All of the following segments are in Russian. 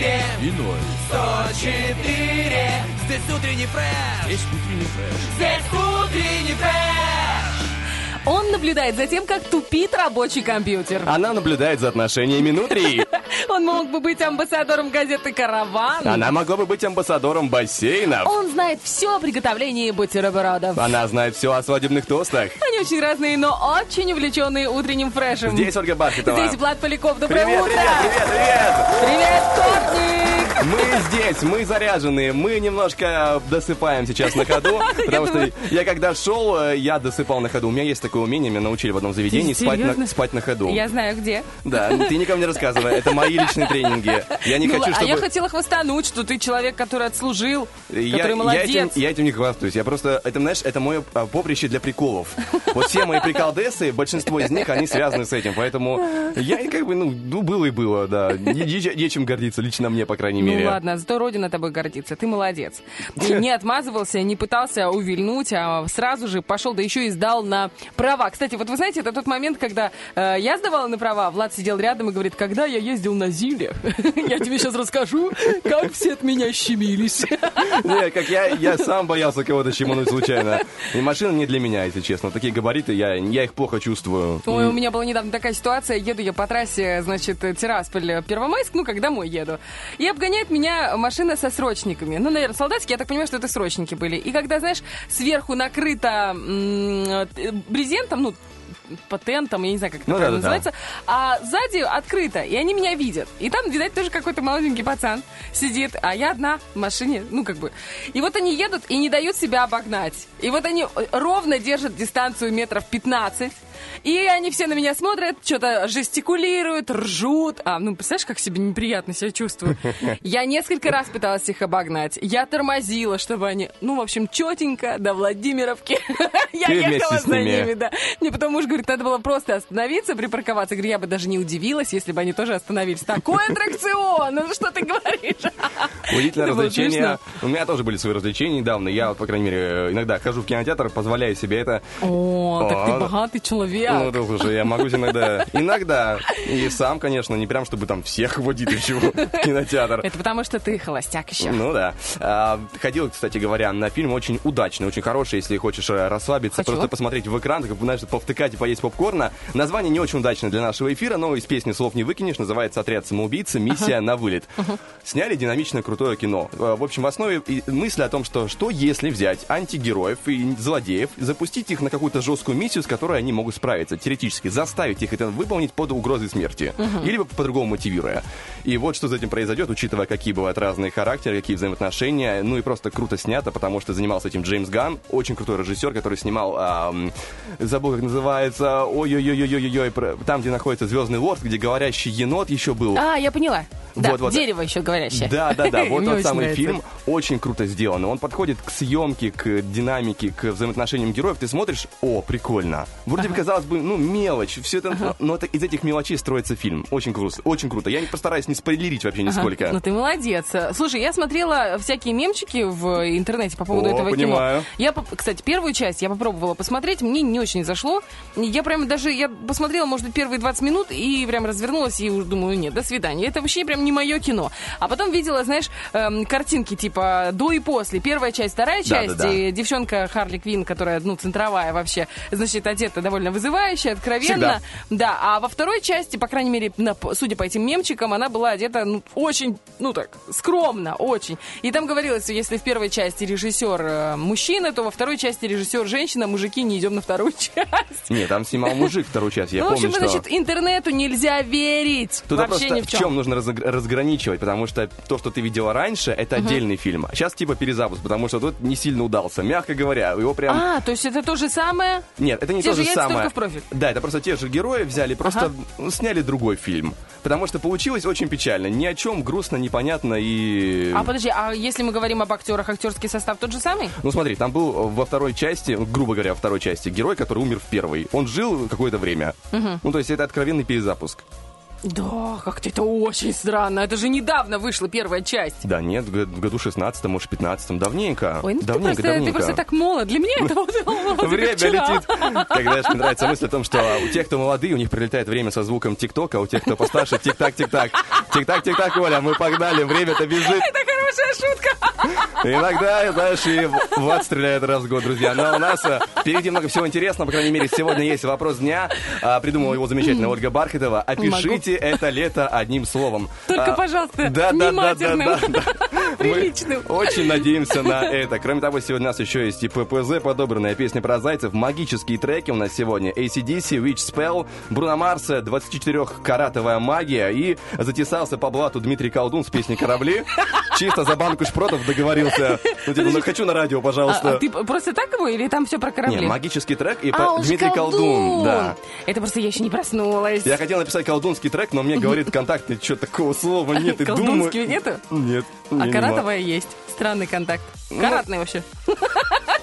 И ноль. 104 Здесь утренний фреш Здесь утренний фреш. Здесь утренний фреш Он наблюдает за тем, как тупит рабочий компьютер. Она наблюдает за отношениями внутри. Он мог бы быть амбассадором газеты «Караван». Она могла бы быть амбассадором бассейнов. Он знает все о приготовлении бутербродов. Она знает все о свадебных тостах. Они очень разные, но очень увлеченные утренним фрешем. Здесь Ольга Бархатова. Здесь Влад Поляков. Доброе Привет, утро! привет, привет, привет! Привет, вторник! Мы здесь, мы заряженные, мы немножко досыпаем сейчас на ходу, потому что я когда шел, я досыпал на ходу. У меня есть такое умение, меня научили в одном заведении спать на, спать на ходу. Я знаю, где. Да, ты никому не рассказывай, это мои личные тренинги. Я не Ну, хочу, а чтобы... я хотела хвостануть, что ты человек, который отслужил, Я, который я молодец. этим, я этим не хвастаюсь. Я просто, это, знаешь, это мое а, поприще для приколов. Вот все мои приколдесы, большинство из них, они связаны с этим. Поэтому я как бы, ну, ну, было и было, да. Не- не- Нечем гордиться, лично мне, по крайней мере. Ну ладно, зато Родина тобой гордится, ты молодец. И не отмазывался, не пытался увильнуть, а сразу же пошел, да еще и сдал на права. Кстати, вот вы знаете, это тот момент, когда э, я сдавала на права, Влад сидел рядом и говорит, когда я ездил на Зиле, я тебе сейчас расскажу, как все от меня щемились. Не, как я, я сам боялся кого-то чемануть случайно. И машина не для меня, если честно. Такие габариты, я, я их плохо чувствую. Ой, у меня была недавно такая ситуация, еду я по трассе, значит, Тирасполь, Первомайск, ну, как домой еду. И обгоняет меня машина со срочниками. Ну, наверное, солдатские, я так понимаю, что это срочники были. И когда, знаешь, сверху накрыто м, э, брезентом, ну, патентом, я не знаю, как это Ну, да-да-да. называется, а сзади открыто, и они меня видят. И там, видать, тоже какой-то молоденький пацан сидит, а я одна в машине, ну, как бы. И вот они едут и не дают себя обогнать. И вот они э, ровно держат дистанцию метров 15, и они все на меня смотрят, что-то жестикулируют, ржут. А, ну, представляешь, как себе неприятно себя чувствую. Я несколько раз пыталась их обогнать. Я тормозила, чтобы они, ну, в общем, четенько до Владимировки. Я ехала за ними. да. Мне потому что, говорит, надо было просто остановиться, припарковаться. Говорю, я бы даже не удивилась, если бы они тоже остановились. Такой аттракцион! Ну, что ты говоришь? Удивительное развлечение. У меня тоже были свои развлечения недавно. Я, вот, по крайней мере, иногда хожу в кинотеатр, позволяю себе это. О, так ты О, богатый человек. Ну, да, слушай, я могу иногда... Иногда. И сам, конечно, не прям, чтобы там всех водить или чего в кинотеатр. Это потому, что ты холостяк еще. Ну да. А, ходил, кстати говоря, на фильм очень удачный, очень хороший, если хочешь э, расслабиться, Хочу. просто посмотреть в экран, как бы, знаешь, повтыкать и поесть попкорна. Название не очень удачное для нашего эфира, но из песни слов не выкинешь, называется «Отряд самоубийцы. Миссия на вылет». Сняли динамичное крутое кино. Э, В общем, в основе и мысль о том, что что если взять антигероев и злодеев, запустить их на какую-то жесткую миссию, с которой они могут справиться, теоретически, заставить их это выполнить под угрозой смерти. Или по-другому мотивируя. И вот что за этим произойдет, учитывая, какие бывают разные характеры, какие взаимоотношения. Ну и просто круто снято, потому что занимался этим Джеймс Ганн, очень крутой режиссер, который снимал, ам, забыл, как называется, ой-ой-ой-ой-ой, про- там, где находится Звездный Лорд, где говорящий енот еще был. А, я поняла. Да, Вот, вот. дерево еще говорящее. Да, да, да. Вот тот самый нравится. фильм очень круто сделан. Он подходит к съемке, к динамике, к взаимоотношениям героев. Ты смотришь, о, прикольно. Вроде бы казалось бы, ну, мелочь. Все это, но это из этих мелочей строится фильм. Очень круто. Очень круто. Я не постараюсь не спойлерить вообще Ага. нисколько. Ну ты молодец. Слушай, я смотрела всякие мемчики в интернете по поводу О, этого понимаю. кино. Я, кстати, первую часть я попробовала посмотреть, мне не очень зашло. Я прям даже, я посмотрела, может быть, первые 20 минут и прям развернулась и уже думаю, нет, до свидания. Это вообще прям не мое кино. А потом видела, знаешь, эм, картинки типа до и после. Первая часть, вторая часть. Да-да-да. И девчонка Харли Квин, которая, ну, центровая вообще, значит, одета довольно вызывающе, откровенно. Всегда. Да, а во второй части, по крайней мере, на- судя по этим мемчикам, она была одета ну, очень, ну так, скромно, очень. И там говорилось, что если в первой части режиссер э, мужчина, то во второй части режиссер женщина, мужики не идем на вторую часть. Нет, там снимал мужик вторую часть. Я ну, в помню, общем, что... значит, интернету нельзя верить. Вообще ни в в чем. чем нужно разграничивать, потому что то, что ты видела раньше, это отдельный фильм. А сейчас типа перезапуск, потому что тут не сильно удался. Мягко говоря, его прям... А, то есть это то же самое? Нет, это не Те то же самое. Только в профиль. Да, это просто те же герои взяли, просто ну, сняли другой фильм. Потому что получилось очень печально. Ни о чем, грустно, непонятно и... А подожди, а если мы говорим об актерах, актерский состав тот же самый? Ну смотри, там был во второй части, грубо говоря, во второй части, герой, который умер в первой. Он жил какое-то время. Ну, то есть это откровенный перезапуск. Да, как-то это очень странно. Это же недавно вышла первая часть. Да нет, в году 16 может, 15 давненько. Ой, ну ты давненько, просто, ты давненько. просто так молод. Для меня это вот Время летит. Знаешь, мне нравится мысль о том, что у тех, кто молодые, у них прилетает время со звуком тик-тока, а у тех, кто постарше, тик-так, тик-так. Тик-так, тик-так, Оля, мы погнали, время-то бежит. Это хорошая шутка. Иногда, знаешь, и в ад стреляет раз в год, друзья. Но у нас э, впереди много всего интересного. По крайней мере, сегодня есть вопрос дня. А, Придумала его замечательная Ольга Бархатова. Опишите это лето одним словом. Только, А, пожалуйста, да, не да, да, да. Мы Приличным. очень надеемся на это. Кроме того, сегодня у нас еще есть и ППЗ, подобранная песня про зайцев, магические треки у нас сегодня. ACDC, Witch Spell, Бруно Марс, 24-каратовая магия и затесался по блату Дмитрий Колдун с песней «Корабли». Чисто за банку шпротов договорился. Ну, типа, ну, хочу на радио, А, пожалуйста. а ты просто так его или там все про корабли? Не, магический трек и А, по- Дмитрий Колдун. Да. Это просто я еще не проснулась. Я хотел написать колдунский трек, но мне говорит контакт, что такого слова нет. И думаю... Нету? Нет. А каратовая есть. Странный контакт. Каратный вообще.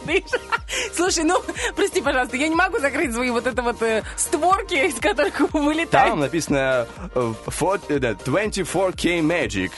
Ты ж- Слушай, ну, прости, пожалуйста, я не могу закрыть свои вот это вот э, створки, из которых вылетает. Там написано э, фо- э, да, 24K Magic.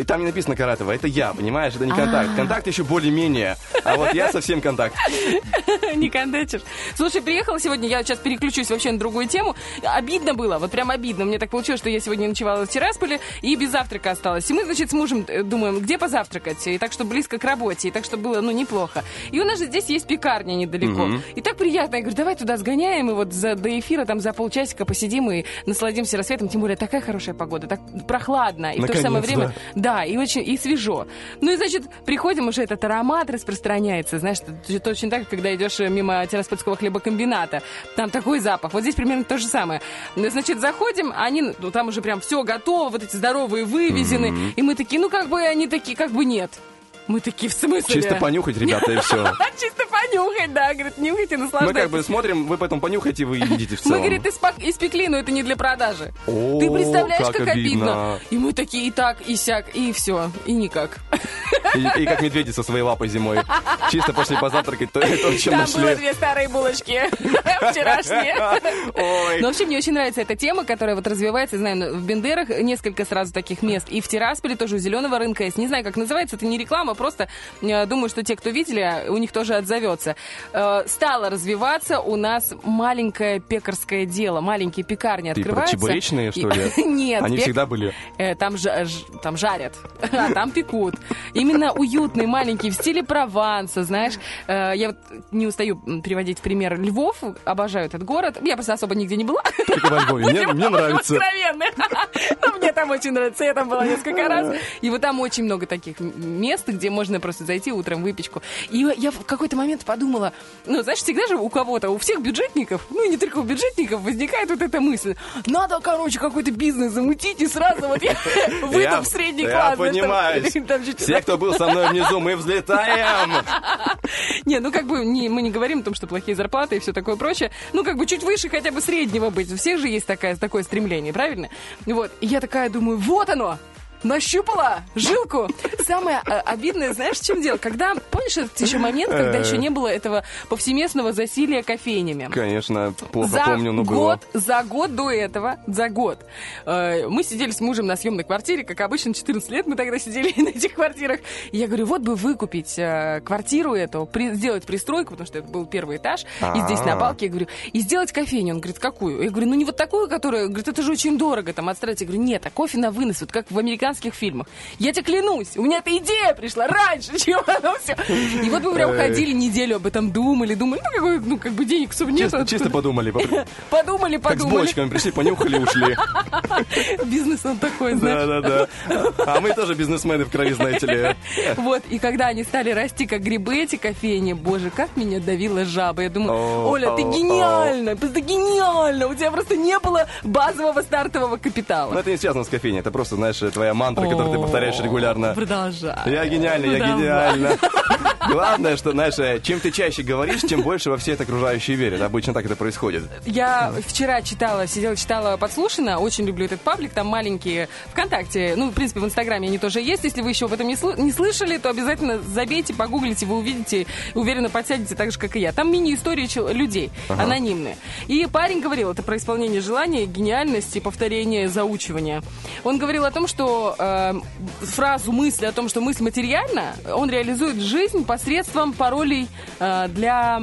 И там не написано Каратова. Это я, понимаешь? Это не контакт. Контакт еще более-менее. А вот я совсем контакт. Не кондачишь. Слушай, приехала сегодня, я сейчас переключусь вообще на другую тему. Обидно было, вот прям обидно. Мне так получилось, что я сегодня ночевала в Тирасполе и без завтрака осталась. И мы, значит, с мужем э, думаем, где позавтракать. И так, что близко к работе. И так, что было, ну, неплохо. И у нас же здесь есть пекарня недалеко. И так приятно. Я говорю, давай туда сгоняем, и вот за, до эфира там за полчасика посидим и насладимся рассветом. Тем более такая хорошая погода, так прохладно. И в то же самое время, Наконец-то. да, и очень, и свежо. Ну и, значит, приходим, уже этот аромат распространяется. Знаешь, точно так, когда идешь мимо Тираспольского хлебокомбината. Там такой запах. Вот здесь примерно то же самое. Значит, заходим, они, ну, там уже прям все готово, вот эти здоровые вывезены. И мы такие, ну, как бы они такие, как бы нет. Мы такие, в смысле? Чисто понюхать, ребята, и все. Чисто понюхать, да, говорит, нюхайте, Мы наслаждайтесь. как бы смотрим, вы потом понюхаете, вы едите в Мы, целом. говорит, испак- испекли, но это не для продажи. Ты представляешь, как, как обидно. И мы такие, и так, и сяк, и все, и никак. И, и как медведи со своей лапой зимой. Чисто пошли позавтракать, то, то чем Там было нашли. две старые булочки вчерашние. Ой. Но вообще мне очень нравится эта тема, которая вот развивается, знаю, в Бендерах несколько сразу таких мест. И в Тирасполе тоже у Зеленого рынка есть. Не знаю, как называется, это не реклама, просто э, думаю, что те, кто видели, у них тоже отзовется. Э, стало развиваться у нас маленькое пекарское дело, маленькие пекарни Ты про открываются. чебуречные, что ли? Нет. Они пек- всегда были. Э, там, жа- ж- там жарят, а там пекут. Именно уютные, маленькие, в стиле Прованса, знаешь. Я вот не устаю приводить в пример Львов, обожаю этот город. Я просто особо нигде не была. Мне, мне нравится. откровенны. Но мне там очень нравится, я там была несколько раз. И вот там очень много таких мест, где можно просто зайти утром выпечку. И я в какой-то момент подумала, ну, знаешь, всегда же у кого-то, у всех бюджетников, ну, и не только у бюджетников, возникает вот эта мысль. Надо, короче, какой-то бизнес замутить, и сразу вот я выйду Я- в средний я класс. там- понимаю. Все, кто был со мной внизу, мы взлетаем. Не, ну как бы мы не говорим о том, что плохие зарплаты и все такое прочее. Ну как бы чуть выше хотя бы среднего быть. У всех же есть такое стремление, правильно? Вот. И я такая думаю, вот оно! Нащупала жилку. Самое э, обидное, знаешь, в чем дело? Когда, помнишь этот еще момент, когда Э. еще не было этого повсеместного засилия кофейнями? Конечно, плохо за помню, но было. год, за год до этого, за год, э, мы сидели с мужем на съемной квартире, как обычно, 14 лет мы тогда сидели на этих квартирах. И я говорю, вот бы выкупить э, квартиру эту, при- сделать пристройку, потому что это был первый этаж, и здесь на балке, я говорю, и сделать кофейню. Он говорит, какую? Я говорю, ну не вот такую, которая, говорит, это же очень дорого, там, отстроить. Я говорю, нет, а кофе на вынос, вот как в американских американских фильмах. Я тебе клянусь, у меня эта идея пришла раньше, чем оно все. И вот мы прям ходили неделю об этом, думали, думали, ну, какой, ну, как бы денег особо нет. Чисто, чисто подумали. Подумали, Как с подумали. бочками пришли, понюхали, ушли. Бизнес он такой, знаешь. Да-да-да. А мы тоже бизнесмены в крови, знаете ли. Вот, и когда они стали расти, как грибы, эти кофейни, боже, как меня давила жаба. Я думаю, Оля, ты гениальна, просто гениальна. У тебя просто не было базового стартового капитала. Но это не связано с кофейней, это просто, знаешь, твоя мантра, которую ты повторяешь регулярно. Продолжай. Я я Ну, давай. гениальна. Главное, что, знаешь, э, чем ты чаще говоришь, тем больше во все это окружающие верят. Обычно так это происходит. Я вчера читала, сидела, читала подслушано, очень люблю этот паблик, там маленькие ВКонтакте, ну, в принципе, в Инстаграме они тоже есть. Если вы еще об этом не, слы- не слышали, то обязательно забейте, погуглите, вы увидите, уверенно подсядете так же, как и я. Там мини-истории чел- людей, анонимные. И парень говорил, это про исполнение желания, гениальность и повторение заучивания. Он говорил о том, что э, фразу, мысль о том, что мысль материальна, он реализует жизнь посредством паролей э, для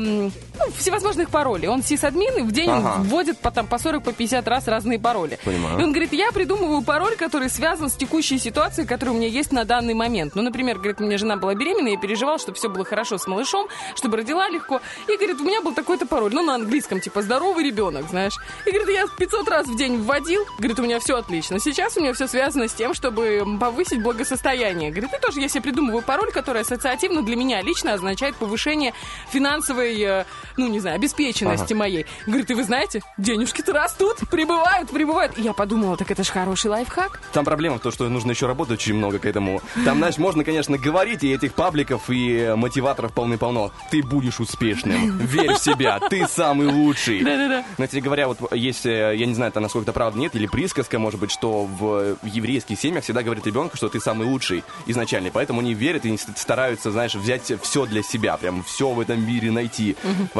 ну, всевозможных паролей. Он сисадмин, и в день Ага. вводит по, там, по 40, по 50 раз разные пароли. Понимаю. И он говорит, я придумываю пароль, который связан с текущей ситуацией, которая у меня есть на данный момент. Ну, например, говорит, у меня жена была беременна, я переживал, чтобы все было хорошо с малышом, чтобы родила легко. И говорит, у меня был такой-то пароль, ну, на английском, типа, здоровый ребенок, знаешь. И говорит, я 500 раз в день вводил, говорит, у меня все отлично. Сейчас у меня все связано с тем, чтобы повысить благосостояние. Говорит, и тоже я себе придумываю пароль, который ассоциативно для меня лично означает повышение финансовой, э, ну, не знаю, обеспеченности моей. Говорит, и вы знаете, денежки-то растут, прибывают, прибывают. И я подумала, так это же хороший лайфхак. Там проблема в том, что нужно еще работать очень много к этому. Там, знаешь, можно, конечно, говорить, и этих пабликов и мотиваторов полны-полно. Ты будешь успешным. Верь в себя. Ты самый лучший. Да-да-да. Но, кстати говоря, вот есть, э, я не знаю, это насколько это правда нет, или присказка, может быть, что в еврейских семьях всегда говорят ребенку, что ты самый лучший изначально. Поэтому они верят и стараются, знаешь, взять все для себя, прям все в этом мире найти.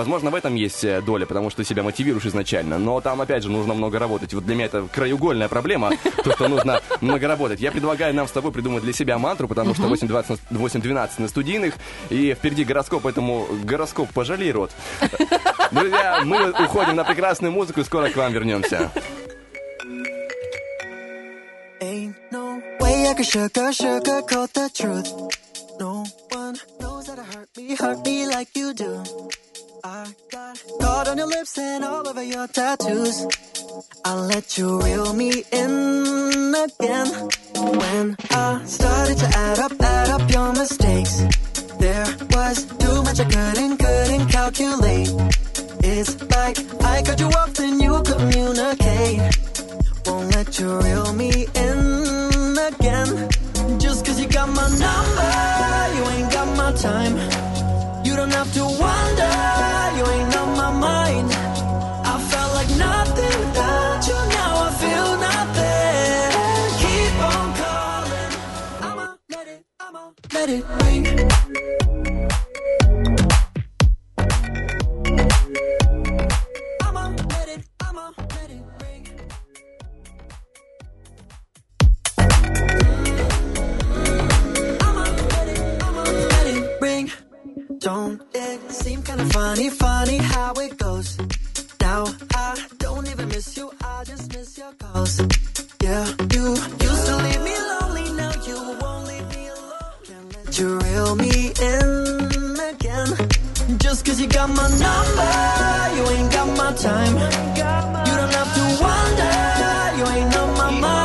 Возможно, в этом есть э, доля, потому что ты себя мотивируешь изначально. Но там, опять же, нужно много работать. Вот для меня это краеугольная проблема, то, что нужно много работать. Я предлагаю нам с тобой придумать для себя мантру, потому что 8.12 на- 8.12 на студийных, и впереди гороскоп, поэтому гороскоп пожалей рот. Друзья, мы уходим на прекрасную музыку и скоро к вам вернемся. Ain't no way I could sugar, sugarcoat the truth. No one knows how to hurt me, hurt me like you do. I got caught on your lips and all over your tattoos. I'll let you reel me in again. When I started to add up, add up your mistakes, there was too much I couldn't, couldn't calculate. It's like I cut you off, then you communicate. Won't let you reel me in again. Just cause you got my number, you ain't got my time. Let it ring. Don't it seem kind of funny, funny how it goes? Now I don't even miss you, I just miss your calls. Yeah, you used to leave me lonely, now you You reel me in again. Just cause you got my number, you ain't got my time. You don't have to wonder, you ain't on my mind.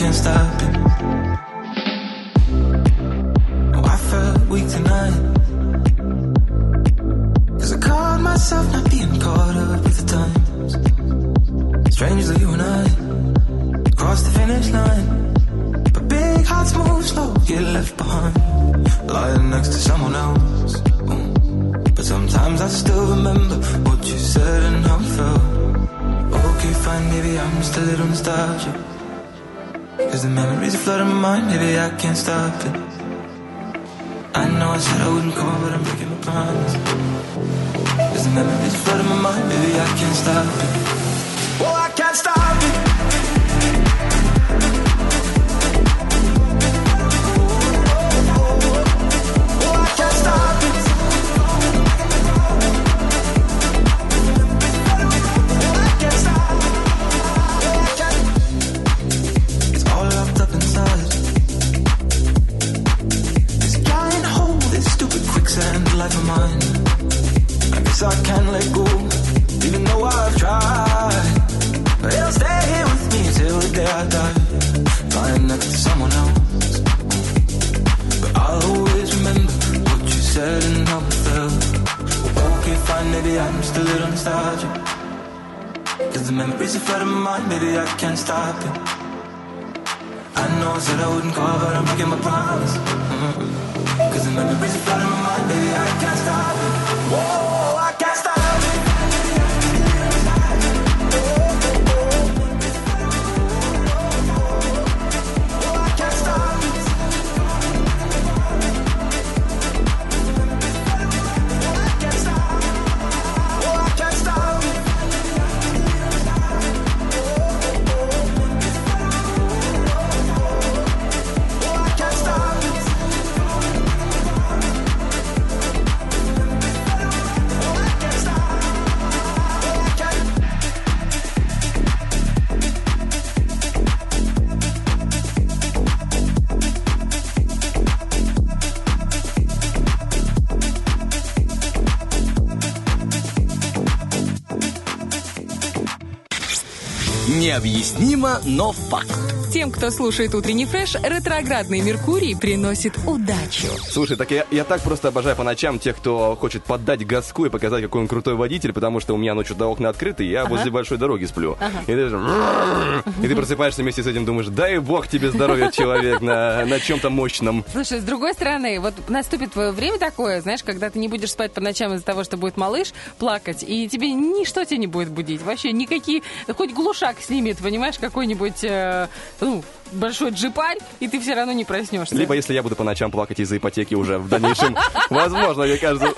can't stop it. Необъяснимо, но факт. Тем, кто слушает утренний фреш, ретроградный Меркурий приносит удачу. Слушай, так я, я так просто обожаю по ночам тех, кто хочет поддать газку и показать, какой он крутой водитель, потому что у меня ночью до окна открыты, и я возле большой дороги сплю. И, ты, же- и ты просыпаешься вместе с этим, думаешь, дай бог тебе здоровья, человек, на, на чем-то мощном. Слушай, с другой стороны, вот наступит время такое, знаешь, когда ты не будешь спать по ночам из-за того, что будет малыш плакать, и тебе ничто тебя не будет будить. Вообще никакие, хоть глушак снимет, понимаешь, какой-нибудь, э, ну, большой джипарь, и ты все равно не проснешься. Либо если я буду по ночам плакать из-за ипотеки уже в дальнейшем, возможно, мне кажется,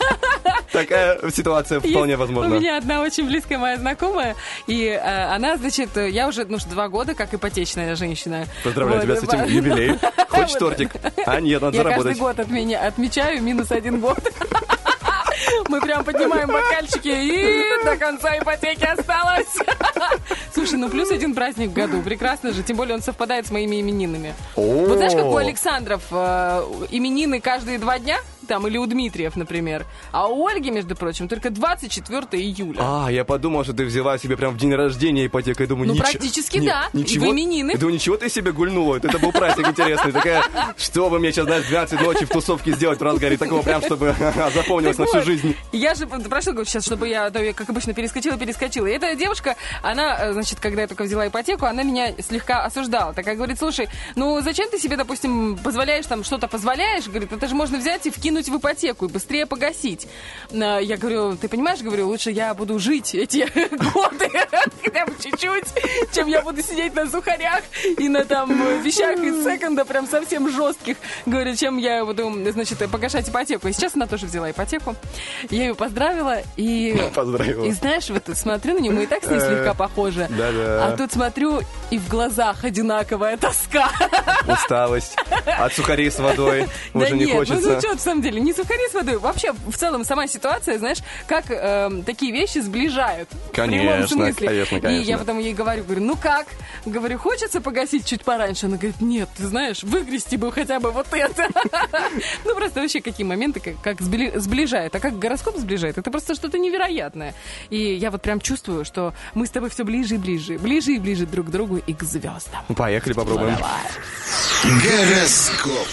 такая ситуация вполне Есть возможна. У меня одна очень близкая моя знакомая, и э, она, значит, я уже, ну, два года как ипотечная женщина. Поздравляю Вот, тебя с этим юбилеем. Хочешь тортик? А нет, надо Я заработать. каждый год от меня отмечаю минус один год. Мы прям поднимаем бокальчики, и до конца ипотеки осталось. Слушай, ну плюс один праздник в году. Прекрасно же. Тем более он совпадает с моими именинами. Вот знаешь, как у Александров э, именины каждые два дня? Там, или у Дмитриев, например. А у Ольги, между прочим, только 24 июля. А, я подумал, что ты взяла себе прям в день рождения ипотеку. Я думаю, Ну, ничего- практически ни- да. Ничего. В именины. Я думаю, ничего ты себе гульнула. Это был праздник интересный. Такая, что вы мне сейчас, знаешь, 12 ночи в тусовке сделать в разгаре. Такого прям, чтобы запомнилось на всю жизнь. Я же прошу сейчас, чтобы я, да, я, как обычно, перескочила, перескочила. И эта девушка, она, э, значит, когда я только взяла ипотеку, она меня слегка осуждала. Такая говорит, слушай, ну зачем ты себе, допустим, позволяешь там что-то позволяешь? Говорит, это же можно взять и вкинуть в ипотеку и быстрее погасить. А, Я говорю, ты понимаешь, говорю, лучше я буду жить эти годы, хотя бы чуть-чуть, чем я буду сидеть на сухарях и на там э, вещах из секонда, прям совсем жестких. Говорю, чем я буду, значит, погашать ипотеку. И сейчас она тоже взяла ипотеку. Я ее поздравила и... Поздравила. И знаешь, вот смотрю на нее, мы и так с ней слегка похожи. да-да. А тут смотрю, и в глазах одинаковая тоска. Усталость. От сухарей с водой уже не нет, ну, хочется. ну что, на самом самом деле, не сухари с водой. Вообще, в целом, сама ситуация, знаешь, как эм, такие вещи сближают. В прямом Конечно, смысле. конечно, И конечно. я потом ей говорю, говорю, ну как? Говорю, хочется погасить чуть пораньше? Она говорит, нет, ты знаешь, выгрести бы хотя бы вот это. Ну, просто вообще какие моменты, как, как сбли- сближают. А как гороскоп сближает, это просто что-то невероятное. И я вот прям чувствую, что мы с тобой все ближе и ближе, ближе и ближе друг к другу и к звездам. Поехали, попробуем. Гороскоп.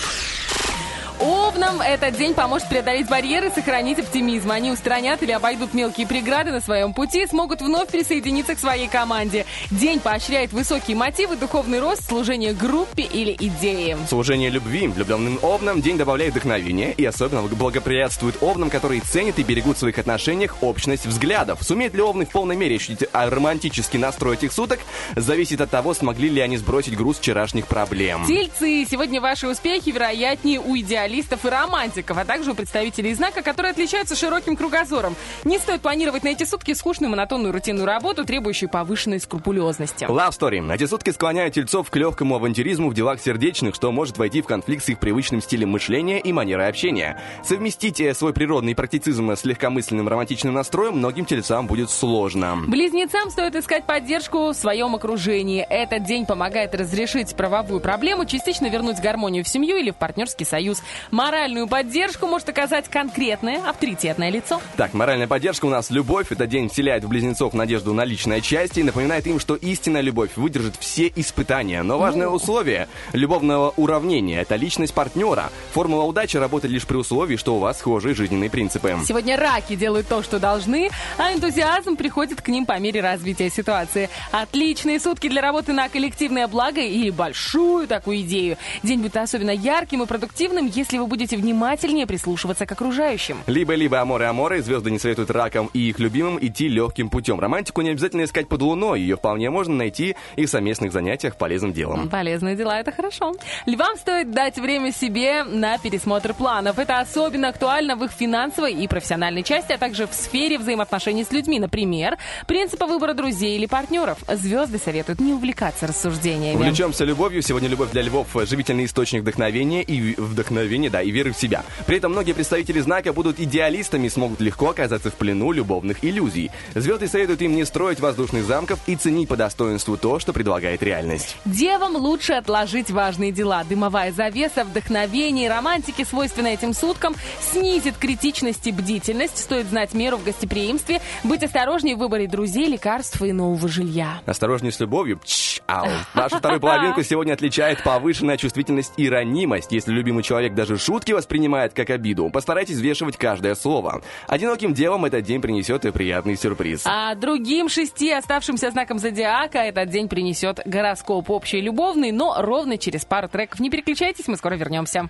Овнам этот день поможет преодолеть барьеры, сохранить оптимизм. Они устранят или обойдут мелкие преграды на своем пути, смогут вновь присоединиться к своей команде. День поощряет высокие мотивы, духовный рост, служение группе или идее. Служение любви влюбленным овнам день добавляет вдохновения и особенно благоприятствует овнам, которые ценят и берегут в своих отношениях общность взглядов. Сумеют ли овны в полной мере ощутить а, романтический настрой этих суток, зависит от того, смогли ли они сбросить груз вчерашних проблем. Тельцы, сегодня ваши успехи вероятнее у идеалистов и романтиков, а также у представителей знака, которые отличаются широким кругозором. Не стоит планировать на эти сутки скучную, монотонную, рутинную работу, требующую повышенной скрупулезности. Love Story. Эти сутки склоняют тельцов к легкому авантюризму в делах сердечных, что может войти в конфликт с их привычным стилем мышления и манерой общения. Совместить э, свой природный практицизм с легкомысленным романтичным настроем многим тельцам будет сложно. Близнецам стоит искать поддержку в своем окружении. Этот день помогает разрешить правовую проблему, частично вернуть гармонию в семью или в партнерский союз. Моральную поддержку может оказать конкретное авторитетное лицо. Так, моральная поддержка у нас любовь. Этот день вселяет в близнецов надежду на личное счастье и напоминает им, что истинная любовь выдержит все испытания. Но важное условие любовного уравнения – это личность партнера. Формула удачи работает лишь при условии, что у вас схожие жизненные принципы. Сегодня раки делают то, что должны, а энтузиазм приходит к ним по мере развития ситуации. Отличные сутки для работы на коллективное благо или большую такую идею. День будет особенно ярким и продуктивным, если вы будете внимательнее прислушиваться к окружающим. Либо-либо аморы-аморы, звезды не советуют ракам и их любимым идти легким путем. Романтику не обязательно искать под луной, ее вполне можно найти и в совместных занятиях полезным делом. Полезные дела, это хорошо. Львам стоит дать время себе на пересмотр планов. Это особенно актуально в их финансовой и профессиональной части, а также в сфере взаимоотношений с людьми. Например, принципа выбора друзей или партнеров. Звезды советуют не увлекаться рассуждениями. Увлечемся любовью. Сегодня любовь для львов – живительный источник вдохновения и вдохновения, да, и веры в себя. При этом многие представители знака будут идеалистами и смогут легко оказаться в плену любовных иллюзий. Звезды советуют им не строить воздушных замков и ценить по достоинству то, что предлагает реальность. Девам лучше отложить важные дела. Дымовая завеса, вдохновение и романтики, свойственные этим суткам, снизит критичность и бдительность. Стоит знать меру в гостеприимстве, быть осторожнее в выборе друзей, лекарств и нового жилья. Осторожнее с любовью. Чш, ау. Вашу вторую половинку сегодня отличает повышенная чувствительность и ранимость. Если любимый человек даже шутки воспринимает как обиду, постарайтесь взвешивать каждое слово. Одиноким девам этот день принесет и приятный сюрприз. А другим шести оставшимся знаком зодиака этот день принесет гороскоп общий любовный, но ровно через пару треков. Не переключайтесь, мы скоро вернемся.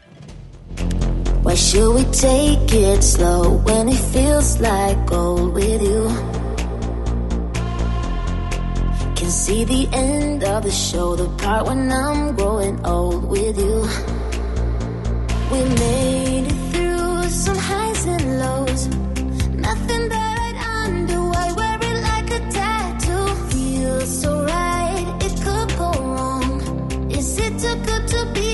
Why should we take it slow when it feels like gold with you? Can see the end of the show, the part when I'm growing old with you. Too good to be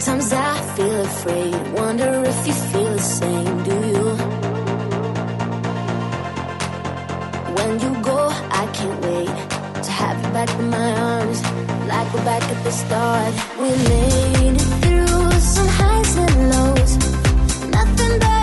Sometimes I feel afraid, wonder if you feel the same, do you? When you go, I can't wait to have you back in my arms, like we're back at the start. We made it through some highs and lows. Nothing that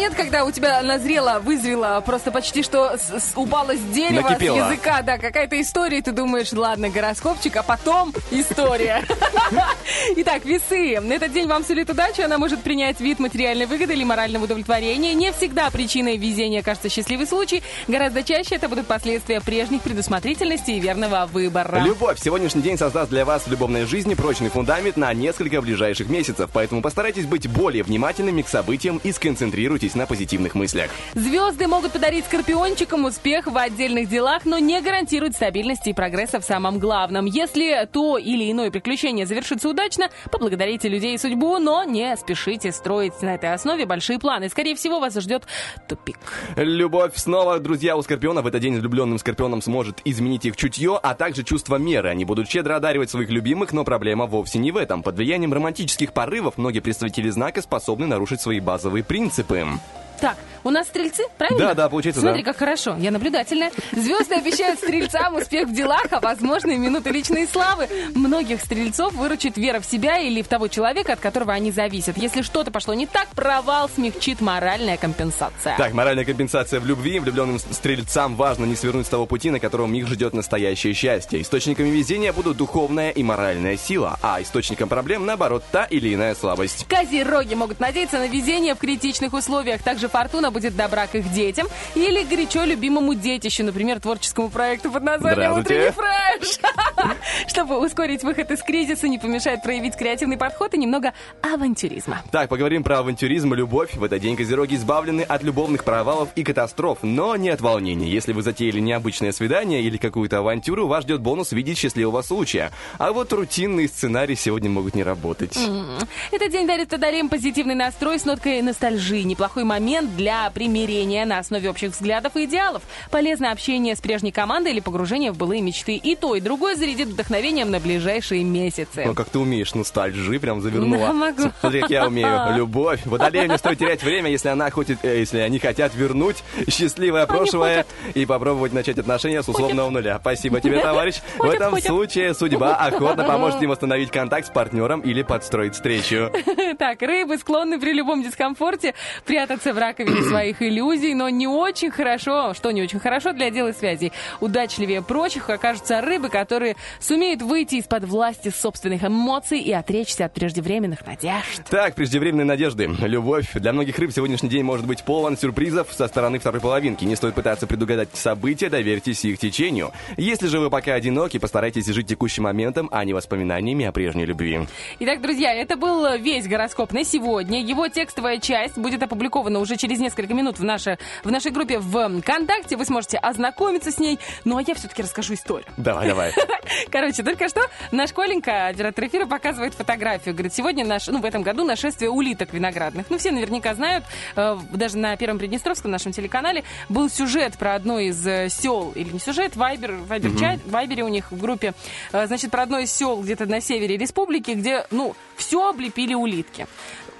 момент, когда у тебя назрело, вызрело, просто почти что с- с- упало с дерева, Накипело. с языка, да, какая-то история, и ты думаешь, ладно, гороскопчик, а потом история. Итак, весы. На этот день вам сулит удачу, она может принять вид материальной выгоды или морального удовлетворения. Не всегда причиной везения кажется счастливый случай, гораздо чаще это будут последствия прежних предусмотрительности и верного выбора. Любовь. Сегодняшний день создаст для вас в любовной жизни прочный фундамент на несколько ближайших месяцев, поэтому постарайтесь быть более внимательными к событиям и сконцентрируйтесь на позитивных мыслях. Звезды могут подарить скорпиончикам успех в отдельных делах, но не гарантируют стабильности и прогресса в самом главном. Если то или иное приключение завершится удачно, поблагодарите людей и судьбу, но не спешите строить на этой основе большие планы. Скорее всего, вас ждет тупик. Любовь снова, друзья, у скорпионов в этот день влюбленным скорпионам сможет изменить их чутье, а также чувство меры. Они будут щедро одаривать своих любимых, но проблема вовсе не в этом. Под влиянием романтических порывов многие представители знака способны нарушить свои базовые принципы. Так, у нас стрельцы, правильно? Да, да, получается, Смотри, да. как хорошо, я наблюдательная. Звезды обещают стрельцам успех в делах, а возможно и минуты личной славы. Многих стрельцов выручит вера в себя или в того человека, от которого они зависят. Если что-то пошло не так, провал смягчит моральная компенсация. Так, моральная компенсация в любви. Влюбленным стрельцам важно не свернуть с того пути, на котором их ждет настоящее счастье. Источниками везения будут духовная и моральная сила, а источником проблем, наоборот, та или иная слабость. Козероги могут надеяться на везение в критичных условиях. Также фортуна будет добра к их детям или горячо любимому детищу, например, творческому проекту под названием. «Утренний фреш». Чтобы ускорить выход из кризиса, не помешает проявить креативный подход и немного авантюризма. Так, поговорим про авантюризм и любовь. В этот день козероги избавлены от любовных провалов и катастроф, но не от волнений. Если вы затеяли необычное свидание или какую-то авантюру, вас ждет бонус в виде счастливого случая. А вот рутинные сценарии сегодня могут не работать. Этот день дарит Тадарим позитивный настрой с ноткой ностальжи. Неплохой момент для примирения на основе общих взглядов и идеалов. Полезное общение с прежней командой или погружение в былые мечты. И то, и другое зарядит вдохновением на ближайшие месяцы. Ну, как ты умеешь ностальжи, прям завернула. Да, могу. Смотри, как я умею. Любовь. Водолею не стоит терять время, если она хочет, э, если они хотят вернуть счастливое прошлое и попробовать начать отношения с условного нуля. Спасибо тебе, товарищ. В этом случае судьба охотно поможет им восстановить контакт с партнером или подстроить встречу. Так, рыбы склонны при любом дискомфорте прятаться в раковине своих иллюзий, но не очень хорошо, что не очень хорошо для дела связей. Удачливее прочих окажутся рыбы, которые сумеют выйти из-под власти собственных эмоций и отречься от преждевременных надежд. Так, преждевременные надежды. Любовь. Для многих рыб сегодняшний день может быть полон сюрпризов со стороны второй половинки. Не стоит пытаться предугадать события, доверьтесь их течению. Если же вы пока одиноки, постарайтесь жить текущим моментом, а не воспоминаниями о прежней любви. Итак, друзья, это был весь гороскоп на сегодня. Его текстовая часть будет опубликована уже через несколько минут в, наше, в нашей группе в ВКонтакте. Вы сможете ознакомиться с ней. Ну, а я все-таки расскажу историю. Давай, давай. Короче, только что наш Коленька, оператор эфира, показывает фотографию. Говорит, сегодня наш, ну, в этом году нашествие улиток виноградных. Ну, все наверняка знают, э, даже на Первом Приднестровском нашем телеканале был сюжет про одно из э, сел, или не сюжет, Вайбер, Вайбер, чат, в Вайбере у них в группе, э, значит, про одно из сел где-то на севере республики, где, ну, все облепили улитки.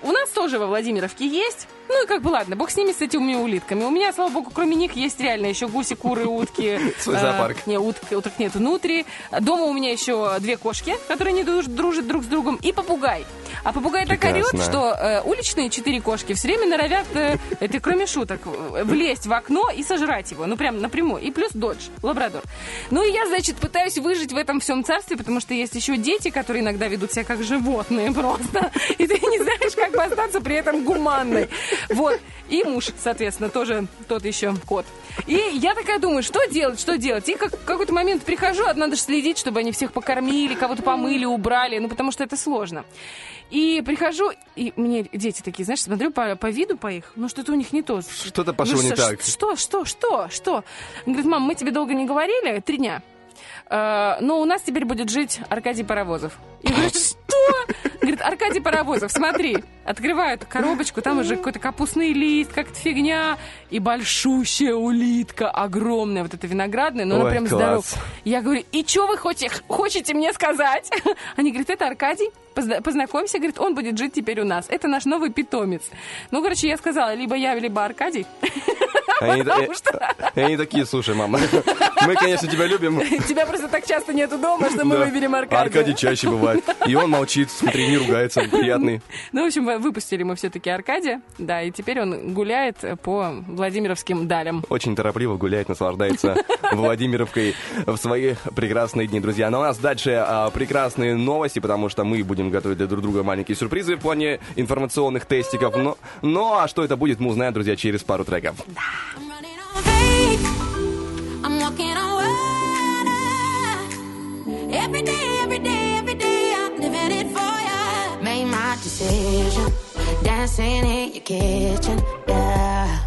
У нас тоже во Владимировке есть. Ну и как бы ладно, бог с ними, с этими улитками. У меня, слава богу, кроме них есть реально еще гуси, куры, утки. Свой э, зоопарк. не, уток, уток нет внутри. Дома у меня еще две кошки, которые не друж- дружат друг с другом, и попугай. А попугай так орет, что э, уличные четыре кошки все время норовят, э, это кроме шуток, э, влезть в окно и сожрать его. Ну, прям напрямую. И плюс додж, лабрадор. Ну, и я, значит, пытаюсь выжить в этом всем царстве, потому что есть еще дети, которые иногда ведут себя как животные просто. И ты не знаешь, как бы остаться при этом гуманной. Вот. И муж, соответственно, тоже тот еще кот. И я такая думаю, что делать, что делать? И как, какой-то момент прихожу, а надо же следить, чтобы они всех покормили, кого-то помыли, убрали, ну, потому что это сложно. И прихожу, и мне дети такие, знаешь, смотрю по, по виду по их, ну что-то у них не то. Что-то пошло Ну, не ш- так. Что, что, что, что? Он говорит, мам, мы тебе долго не говорили, три дня. Э, но у нас теперь будет жить Аркадий Паровозов. Я говорю, что? Говорит, Аркадий Паровозов, смотри. Открывают коробочку, там уже какой-то капустный лист, как-то фигня. И большущая улитка, огромная, вот эта виноградная, но она прям класс. здоровая. Я говорю, и что вы хотите, хотите мне сказать? Они говорят, это Аркадий, позна- познакомься, говорит, он будет жить теперь у нас. Это наш новый питомец. Ну, короче, я сказала, либо я, либо Аркадий. Они, Потому э, что и они такие, слушай, мама, мы, конечно, тебя любим. тебя просто так часто нету дома, что мы Да. выберем Аркадия. Аркадий чаще бывает. И он молчит, смотри, не ругается, приятный. Ну, в общем, вы- выпустили мы все-таки Аркадия, да, и теперь он гуляет по Владимировским далям. Очень торопливо гуляет, наслаждается Владимировкой в свои прекрасные дни, друзья. Но у нас дальше а, прекрасные новости, потому что мы будем готовить для друг друга маленькие сюрпризы в плане информационных тестиков. Но, ну, а что это будет, мы узнаем, друзья, через пару треков. I'm running on faith. I'm walking on water. Every day, every day, every day, I'm living it for ya. Made my decision. Dancing in your kitchen, yeah.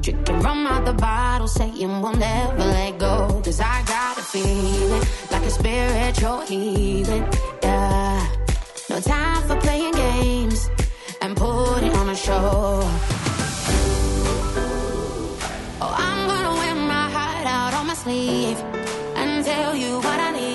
Drinking rum out the bottle, saying we'll never let go. Cause I got a feeling like a spiritual healing, yeah. No time for playing games and putting on a show. Sleeve and tell you what I need,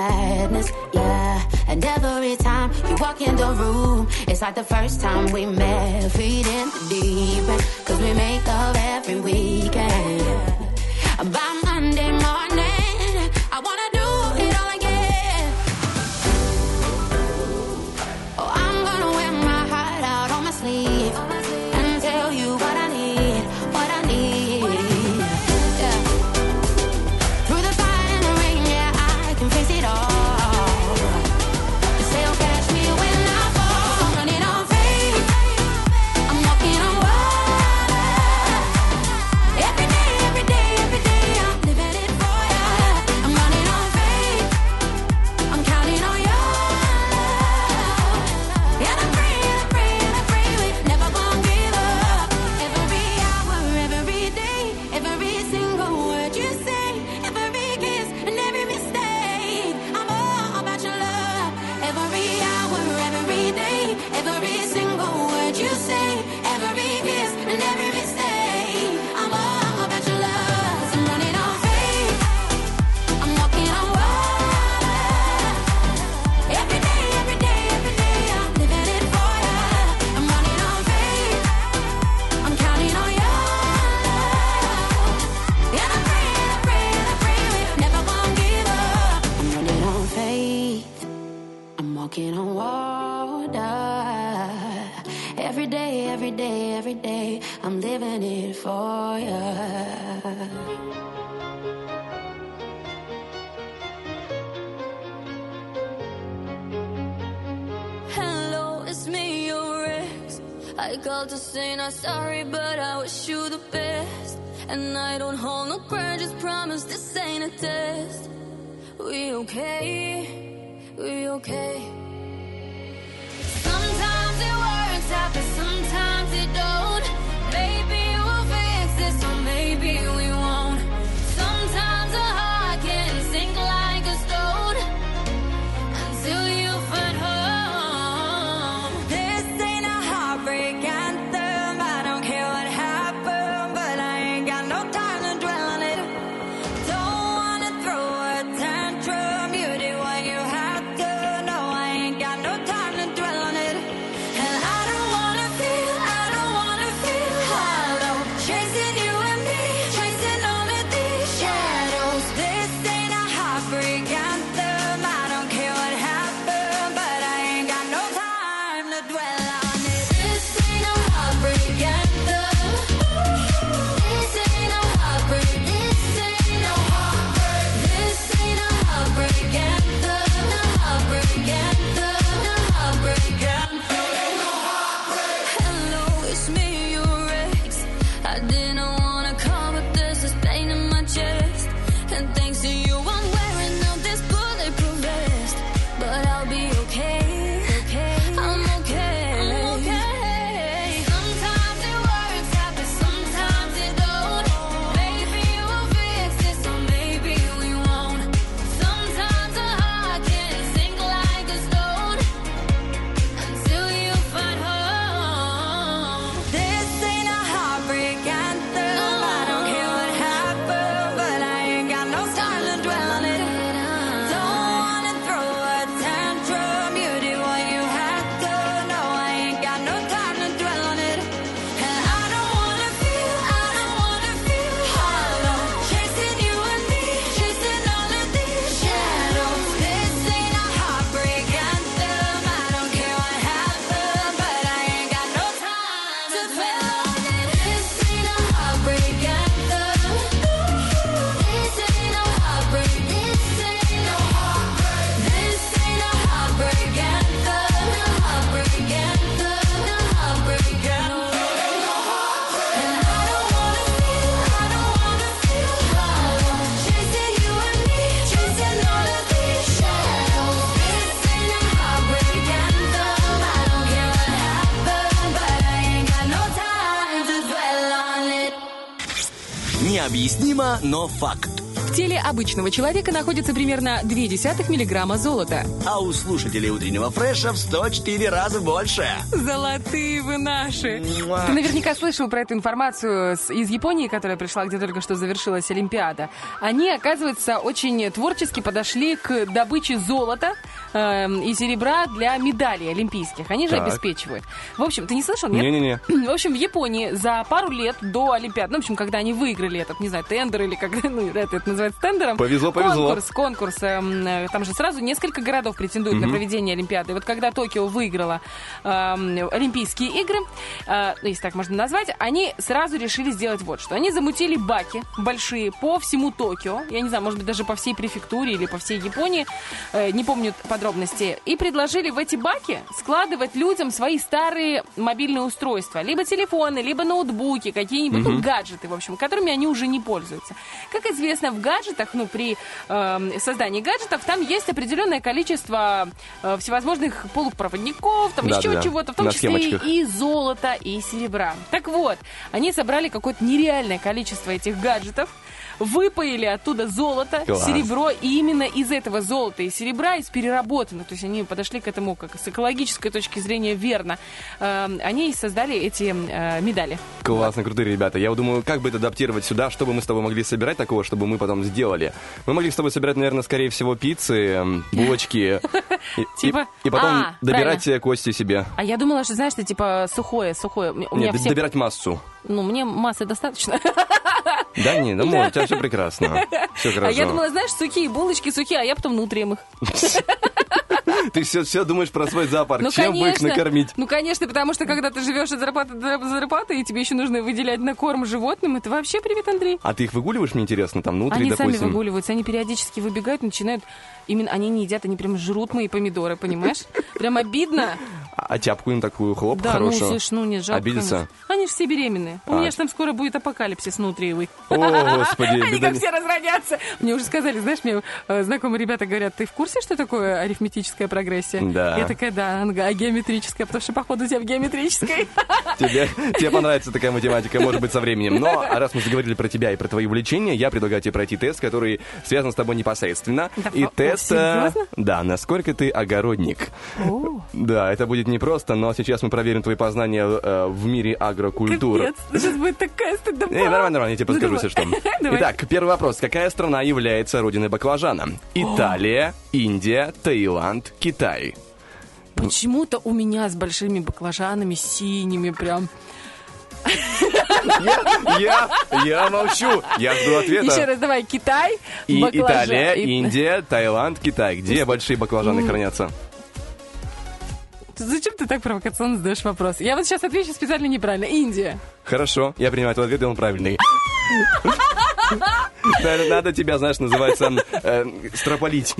madness, yeah. And every time you walk in the room, it's like the first time we met. Feet in the deep cause we make love every weekend. what you say? Sorry, but I wish you the best. And I don't hold no grudges, promise this ain't a test. We okay? We okay? Sometimes it works out, but sometimes it don't. Но факт. В теле обычного человека находится примерно 0,2 миллиграмма золота. А у слушателей утреннего фреша в 104 раза больше. Золотые вы наши. Муа. Ты наверняка слышал про эту информацию из Японии, которая пришла, где только что завершилась Олимпиада. Они, оказывается, очень творчески подошли к добыче золота эм, и серебра для медалей олимпийских. Они же Так. обеспечивают. В общем, ты не слышал, нет? Не-не-не. В общем, в Японии за пару лет до Олимпиады, ну, в общем, когда они выиграли этот, не знаю, тендер или как ну, это, это называется тендером. Повезло, повезло. Конкурс, конкурс. эм, э, Там же сразу несколько городов претендуют на проведение Олимпиады. И вот когда Токио выиграла эм, Олимпийские игры, э, ну, если так можно назвать, они сразу решили сделать вот что. Они замутили баки большие по всему Токио. Я не знаю, может быть, даже по всей префектуре или по всей Японии. э, не помню подробности. И предложили в эти баки складывать людям свои старые мобильные устройства. Либо телефоны, либо ноутбуки, какие-нибудь ну, гаджеты, в общем, которыми они уже не пользуются. Как известно, в гаджетах, ну, при эм, создании гаджетов, там есть определенное количество э, всевозможных полупроводников, там Да, еще да, да. чего-то, в том На числе схемочках. и золота, и серебра. Так вот, они собрали какое-то нереальное количество этих гаджетов, выпаили оттуда золото, Класс. серебро, и именно из этого золота и серебра, из переработанных, то есть они подошли к этому как с экологической точки зрения верно, э, они и создали эти э, медали. Классно, крутые ребята. Я думаю, как бы это адаптировать сюда, что бы мы с тобой могли собирать такого, чтобы мы потом сделали. Мы могли с тобой собирать, наверное, скорее всего, пиццы, эм, булочки. Типа- И потом А, добирать кости себе. А я думала, что, знаешь, ты типа сухое, сухое. Нет, добирать массу. Ну, мне массы достаточно. Да не, да может, у тебя все прекрасно. Все А хорошо. я думала, знаешь, сухие булочки сухие, а я потом нутрем их. Ты все, все думаешь про свой зоопарк. Ну, Чем бы их накормить? Ну, конечно, потому что когда ты живешь от зарплаты до зарплаты, и тебе еще нужно выделять на корм животным, это вообще привет, Андрей. А ты их выгуливаешь, мне интересно, там, внутри, Они сами допустим? выгуливаются, они периодически выбегают, начинают... Именно они не едят, они прям жрут мои помидоры, понимаешь? Прям обидно. А тяпку им такую, хлоп, Да, хорошую. ну, слышь, ну, не жалко. Обидятся? конечно. Они же все беременные. У А. меня же там скоро будет апокалипсис внутриевый. О, господи, Они не- все разродятся. Мне уже сказали, знаешь, мне э, знакомые ребята говорят, ты в курсе, что такое арифметическая прогрессия? Да. Я такая, да, она а геометрическая, потому что, походу, у тебя в геометрической. Тебе, тебе понравится такая математика, может быть, со временем. Но раз мы заговорили про тебя и про твои увлечения, я предлагаю тебе пройти тест, который связан с тобой непосредственно. Да, и тест... э, серьезно? Да, насколько ты огородник. О, Да, это будет непросто, но сейчас мы проверим твои познания э, в мире агрокультуры. Капец, сейчас будет такая стыдоба. Эй, нормально, нормально, я тебе Ну, подскажу, если что. Итак, первый вопрос. Какая страна является родиной баклажана? Италия, Индия, Таиланд, Китай. Почему-то у меня с большими баклажанами, синими прям. Я, я молчу, я жду ответа. Еще раз давай, Китай, И баклажан. Италия, Индия, Таиланд, Китай. Где большие баклажаны хранятся? Зачем ты так провокационно задаешь вопрос? Я вот сейчас отвечу специально неправильно. Индия. Хорошо, я принимаю твой ответ, и он правильный. Надо, тебя, знаешь, называется, э, строполить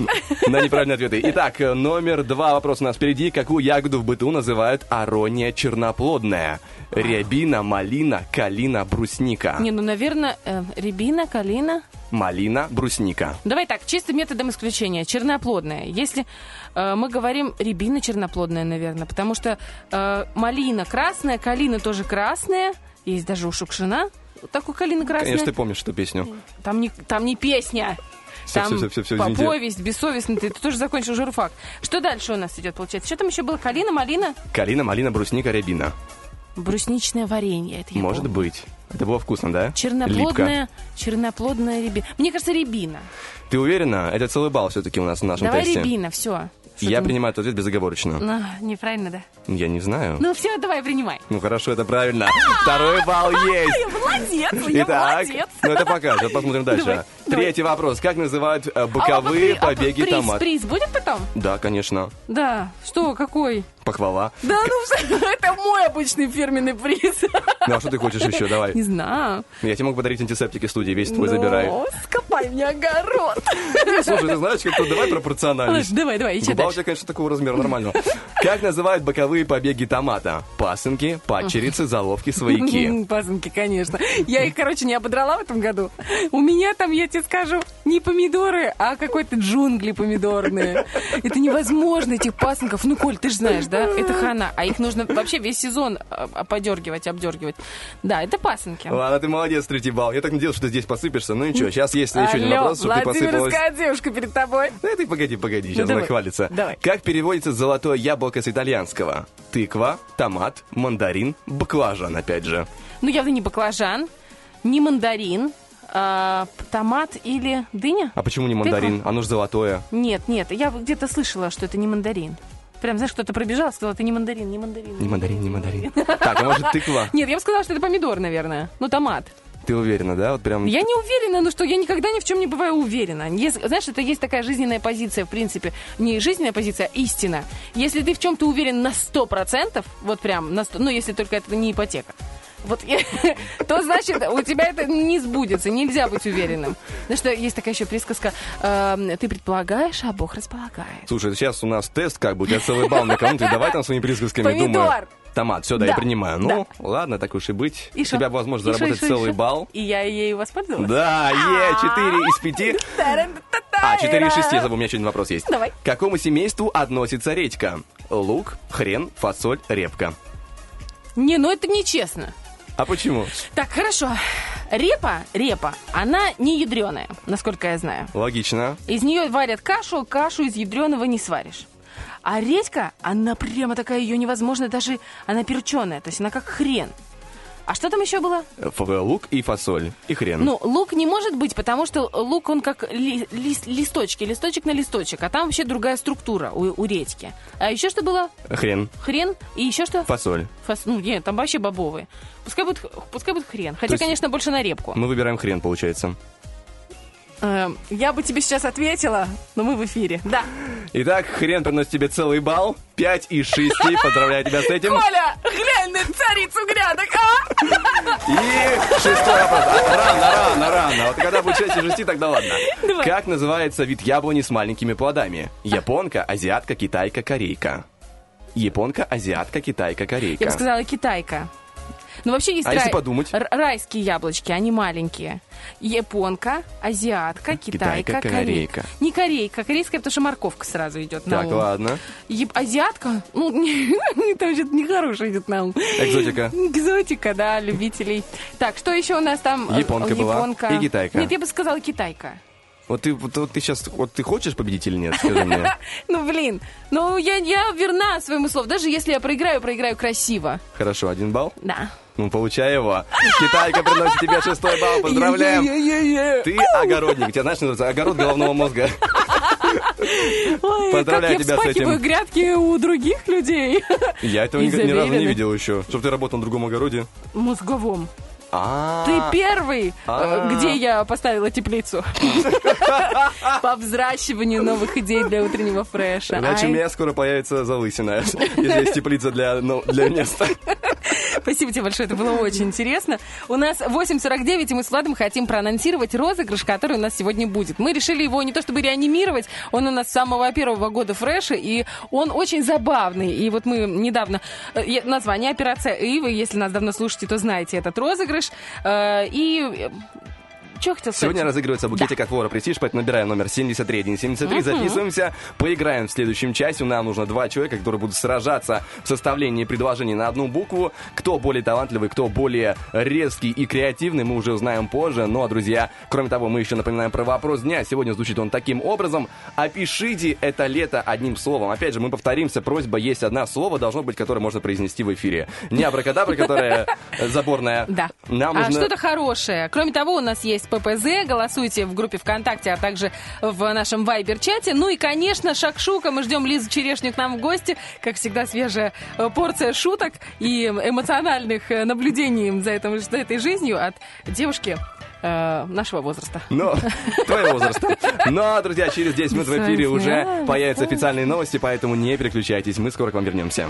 на неправильные ответы. Итак, э, номер два вопрос у нас впереди. Какую ягоду в быту называют арония черноплодная? Рябина, малина, калина, брусника. Не, ну, наверное, э, рябина, калина. Малина, брусника. Давай так, чисто методом исключения. Черноплодная. Если мы говорим рябина черноплодная, наверное, потому что э, малина красная, калина тоже красная. Есть даже у Шукшина такой калина красная. Конечно, ты помнишь эту песню. Там не, там не песня. Всё, Там всё, всё, по- извините. повесть, бессовестный. Ты, ты тоже закончил журфак. Что дальше у нас идет, получается? Что там еще было? Калина, малина? Калина, малина, брусника, рябина. Брусничное варенье. Это я Может помню. быть. Это было вкусно, да? Липко. Черноплодная, черноплодная рябина. Мне кажется, рябина. Ты уверена? Это целый балл все-таки у нас в нашем Давай тесте. рябина, все. Я принимаю этот ответ безоговорочно. неправильно, да? Я не знаю. Ну все, давай, принимай. Ну хорошо, это правильно. Второй балл есть. Я молодец, я Итак, молодец. ну это пока, сейчас посмотрим дальше. Третий вопрос. Как называют э, А, боковые а, побеги приз, томата? Приз будет потом? Да, конечно. Да. Что, какой? Похвала. Да ну, это мой обычный фирменный приз. Ну а что ты хочешь еще? Давай. Не знаю. Я тебе могу подарить антисептики студии, весь твой Ну, забирай. ска- Ай, мне огород. Слушай, ты знаешь, как-то давай пропорциональность. Давай, давай, и Губа у тебя, конечно, такого размера нормального. Как называют боковые побеги томата? Пасынки, падчерицы, заловки, свояки. Пасынки, конечно. Я их, короче, не ободрала в этом году. У меня там, я тебе скажу, не помидоры, а какой-то джунгли помидорные. Это невозможно, этих пасынков. Ну, Коль, ты же знаешь, да? Это хана. А их нужно вообще весь сезон а, а, подергивать, обдергивать. Да, это пасынки. Ладно, ты молодец, третий балл. Я так надеялся, что ты здесь посыпешься. Ну ничего, сейчас есть еще один вопрос, чтобы ты посыпалась. Владимирская девушка перед тобой. Да ты погоди, погоди, сейчас давай, она хвалится. давай. Как переводится золотое яблоко с итальянского? Тыква, томат, мандарин, баклажан, опять же. Ну, явно не баклажан, не мандарин, а, томат или дыня? А почему не мандарин? Оно же золотое. Нет, нет, я где-то слышала, что это не мандарин. Прям, знаешь, кто-то пробежал, сказал, это не мандарин, не мандарин. Не мандарин, не мандарин. Так, а может тыква? Нет, я бы сказала, что это помидор, наверное. Ну, томат. Ты уверена, да? Вот прям... Я не уверена, ну что, я никогда ни в чем не бываю уверена. Если- знаешь, это есть такая жизненная позиция, в принципе. Не жизненная позиция, а истина. Если ты в чем-то уверен на 100%, вот прям на 100, ну, если только это не ипотека, вот, то значит, у тебя это не сбудется, нельзя быть уверенным. Потому что есть такая еще присказка, эм, ты предполагаешь, а Бог располагает. Слушай, сейчас у нас тест, как бы, у тебя целый балл на кону, ты давай там своими присказками, Помидор. думаю. Томат, все, да, я принимаю. Ну, ладно, так уж и быть. И У шо? тебя возможность И шо, заработать и шо, и целый балл. И я ею воспользовалась? Да, е, 4 из 5. А, 4 из 6, я забыл, у меня еще один вопрос есть. Давай. К какому семейству относится редька? Лук, хрен, фасоль, репка. Не, ну это нечестно. А почему? Так, хорошо. Репа, репа, она не ядреная, насколько я знаю. Логично. Из нее варят кашу, кашу из ядреного не сваришь. А редька, она прямо такая, ее невозможно даже, она перченая, то есть она как хрен. А что там еще было? Лук и фасоль. И хрен. Ну, лук не может быть, потому что лук, он как ли- лис- листочки, листочек на листочек, а там вообще другая структура у, у редьки. А еще что было? Хрен, Хрен и еще что? фасоль. Фас- Ну, нет, там вообще бобовые. Пускай будет, пускай будет хрен. Хотя, конечно, больше на репку. Мы выбираем хрен, получается. Эм, я бы тебе сейчас ответила, но мы в эфире. Да. Итак, хрен приносит тебе целый балл. 5 из 6. Поздравляю тебя с этим. Коля, глянь на царицу грядок, а! И шестой вопрос. А, Рано, рано, рано. Вот когда будет 6 из 6, тогда ладно. Давай. Как называется вид яблони с маленькими плодами? Японка, азиатка, китайка, корейка. Японка, азиатка, китайка, корейка. Я бы сказала китайка. Ну, вообще есть А если подумать? райские яблочки, они маленькие. Японка, азиатка, китайка, Китайка, корейка. корейка. Не корейка, корейская, потому что морковка сразу идет на Так, ум. ладно. Еп- азиатка? Ну, там что-то нехорошее идет на ум. Экзотика. Экзотика, да, любителей. Так, что еще у нас там? Э, Японка была. Японка. И китайка. Нет, я бы сказала китайка. Вот ты, вот, вот ты сейчас, вот ты хочешь победить или нет? Скажи мне. Ну, блин, ну я, я верна своему слову. Даже если я проиграю, проиграю красиво. Хорошо, один балл. Да. Ну, получай его. Китайка приносит тебе шестой балл. Поздравляем. Ты огородник. Тебя, знаешь, называется огород головного мозга. Ой, Поздравляю как тебя я с вспахиваю этим. гразди у других людей. Я этого ни, ни разу не видел еще. Чтобы ты работал на другом огороде. Мозговом. А, Ты первый, А. э, где я поставила теплицу. По взращиванию новых идей для утреннего фреша. Иначе у Ай, меня скоро появится залысина, если есть теплица для, ну, места. Спасибо тебе большое, это было очень интересно. У нас 8.49, и мы с Владом хотим проанонсировать розыгрыш, который у нас сегодня будет. Мы решили его не то чтобы реанимировать, он у нас с самого первого года фреша, и он очень забавный. И вот мы недавно... э, Название «Операция И», вы, если нас давно слушаете, то знаете этот розыгрыш. Э, И... Что хотел сказать? Сегодня разыгрывается букетик от Вора Престиж, поэтому набираем номер 7173, записываемся, поиграем в следующем часе. Нам нужно два человека, которые будут сражаться в составлении предложений на одну букву. Кто более талантливый, кто более резкий и креативный, мы уже узнаем позже. Ну а, друзья, кроме того, мы еще напоминаем про вопрос дня. Сегодня звучит он таким образом. Опишите это лето одним словом. Опять же, мы повторимся, просьба есть одна слово, должно быть, которое можно произнести в эфире. Не абракадабра, которая заборная. Да. Нам а нужно... что-то хорошее. Кроме того, у нас есть ППЗ. Голосуйте в группе ВКонтакте, а также в нашем Вайбер-чате. Ну и, конечно, Шакшука. Мы ждем Лизу Черешню к нам в гости. Как всегда, свежая э, порция шуток и эмоциональных э, наблюдений за, этом, за этой жизнью от девушки э, нашего возраста. Но твоего возраста. Но, друзья, через 10 минут в эфире уже появятся официальные новости, поэтому не переключайтесь. Мы скоро к вам вернемся.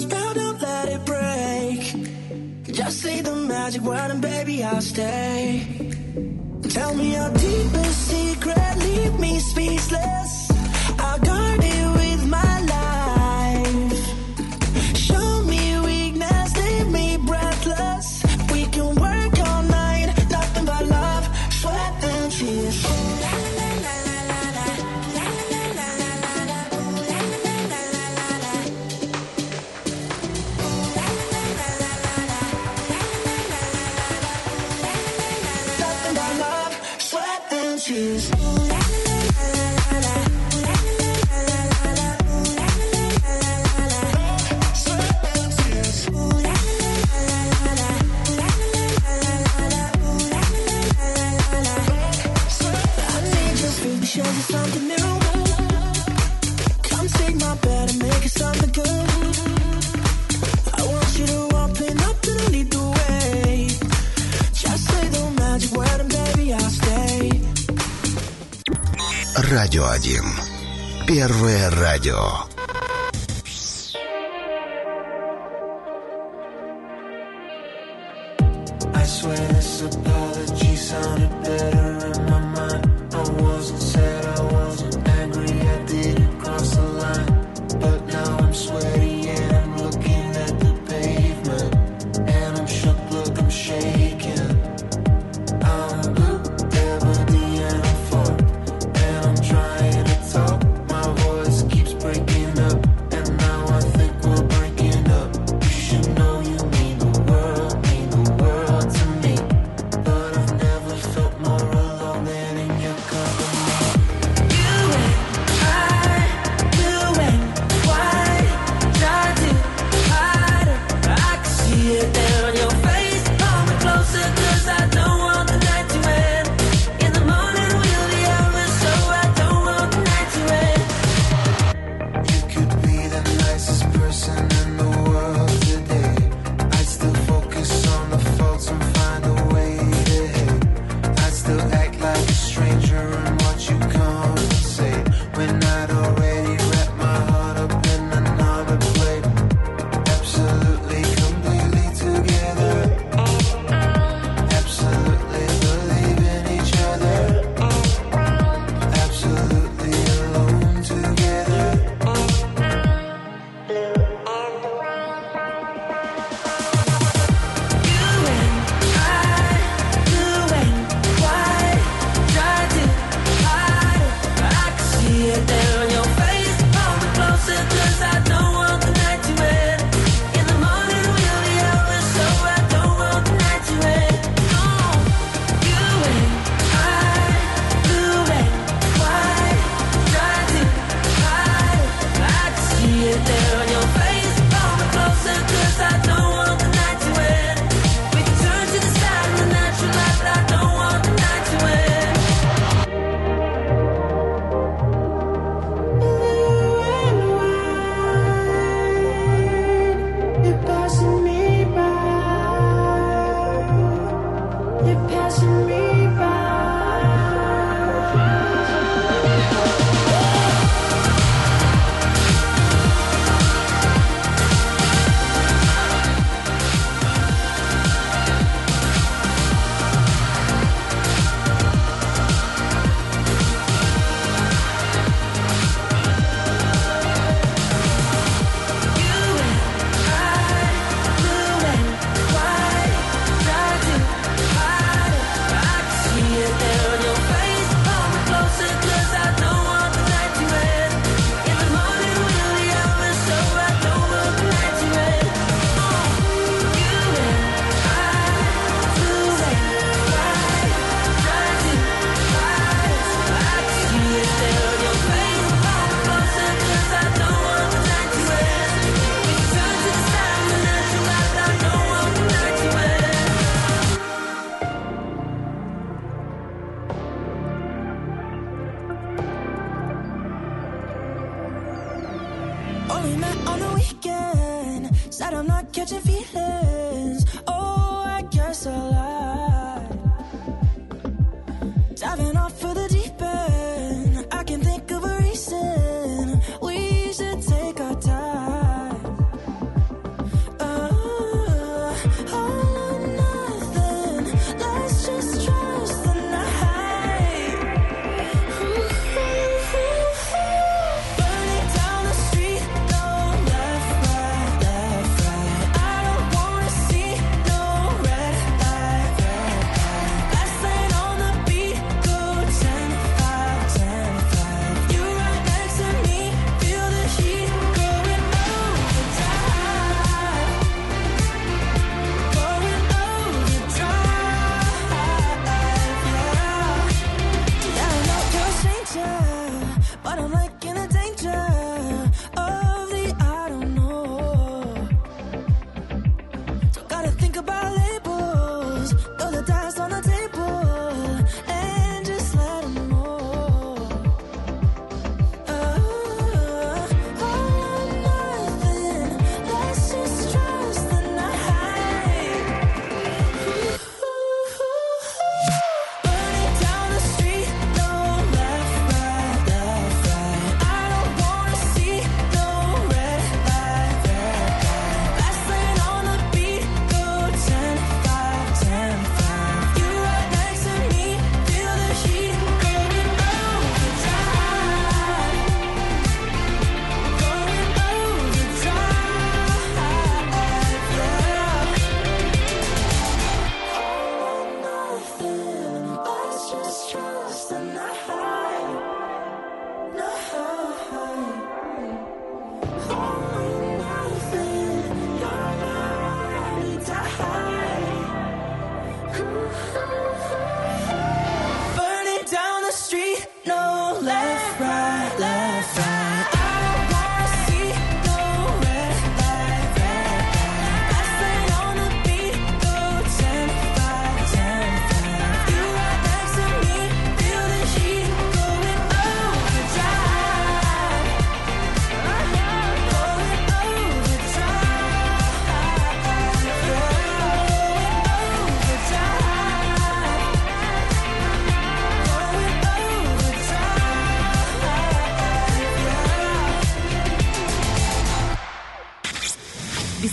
spell, don't let it break. Just say the magic word and baby, I'll stay. Tell me your deepest secret, leave me speechless. I'll guard it with my Радио 1. Первое радио.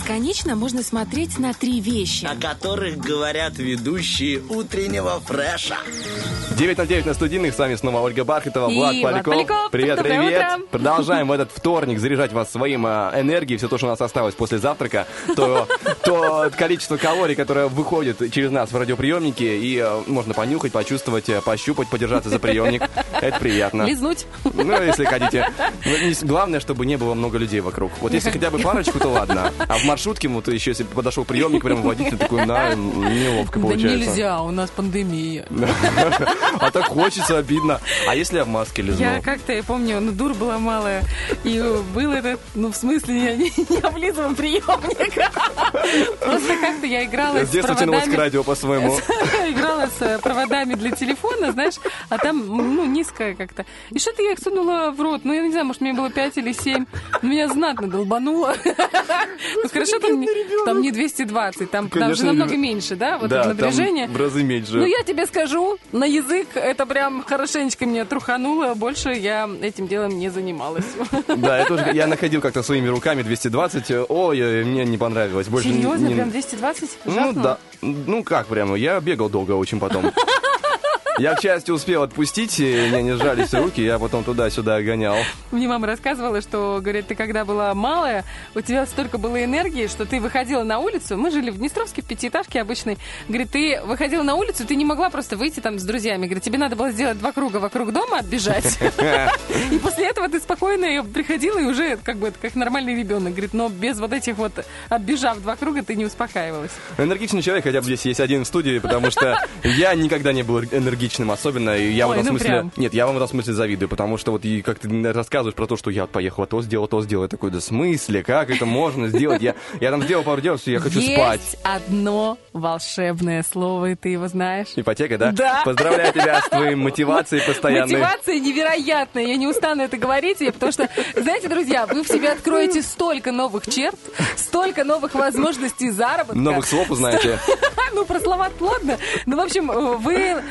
Бесконечно можно смотреть на три вещи, о которых говорят ведущие утреннего фреша. 9.09 на студийных. С вами снова Ольга Бархатова, Влад и Поляков. Привет, Доброе привет. Утро. Продолжаем в этот вторник заряжать вас своим э, энергией. Все то, что у нас осталось после завтрака, то, то количество калорий, которое выходит через нас в радиоприемники и э, можно понюхать, почувствовать, э, пощупать, подержаться за приемник. Это приятно. Лизнуть. Ну, если хотите. Ну, главное, чтобы не было много людей вокруг. Вот если хотя бы парочку, то ладно. А в маршрутке, вот еще если подошел приемник, прямо водитель такой, на, неловко получается. Да нельзя, у нас пандемия. А так хочется, обидно. А если я в маске лизнул? Я как-то, я помню, ну, дур была малая. И был этот, ну, в смысле, я не, не облизывал приемник. Просто как-то я играла с проводами... к радио по-своему. Играла с проводами для телефона, знаешь, а там, ну, низкая как-то. И что-то я их сунула в рот. Ну, я не знаю, может, мне было 5 или 7. Но ну, меня знатно долбануло. Ну, хорошо, там, там не 220, там, там же намного меньше, да? Вот напряжение. в разы меньше. Ну, я тебе скажу, на язык это прям хорошенечко меня трухануло. Больше я этим делом не занималась. Да, я тоже, я находил как-то своими руками 220. Ой, мне не понравилось. Больше Серьезно? не- Прям 220? Ну Жахнуло? да. Ну как прямо, я бегал долго очень потом. Я, к счастью, успел отпустить, и мне не сжались руки, я потом туда-сюда гонял. Мне мама рассказывала, что, говорит, ты когда была малая, у тебя столько было энергии, что ты выходила на улицу. Мы жили в Днестровске, в пятиэтажке обычной. Говорит, ты выходила на улицу, ты не могла просто выйти там с друзьями. Говорит, тебе надо было сделать два круга вокруг дома, оббежать. И после этого ты спокойно приходила и уже как бы как нормальный ребенок. Говорит, но без вот этих вот, оббежав два круга, ты не успокаивалась. Энергичный человек, хотя бы здесь есть один в студии, потому что я никогда не был энергичным особенно, и я в Ой, этом ну смысле... прям. Нет, я вам в этом смысле завидую, потому что вот и как ты рассказываешь про то, что я поехал, то сделал, то сделал, я такой, да в смысле, как это можно сделать? Я, я там сделал пару дел, что я хочу Есть спать. одно волшебное слово, и ты его знаешь. Ипотека, да? Да. Поздравляю тебя с твоей мотивацией постоянной. Мотивация невероятная. Я не устану это говорить, потому что, знаете, друзья, вы в себе откроете столько новых черт, столько новых возможностей заработка. Новых слов узнаете. Ну, про слова ладно. Ну, в общем, вы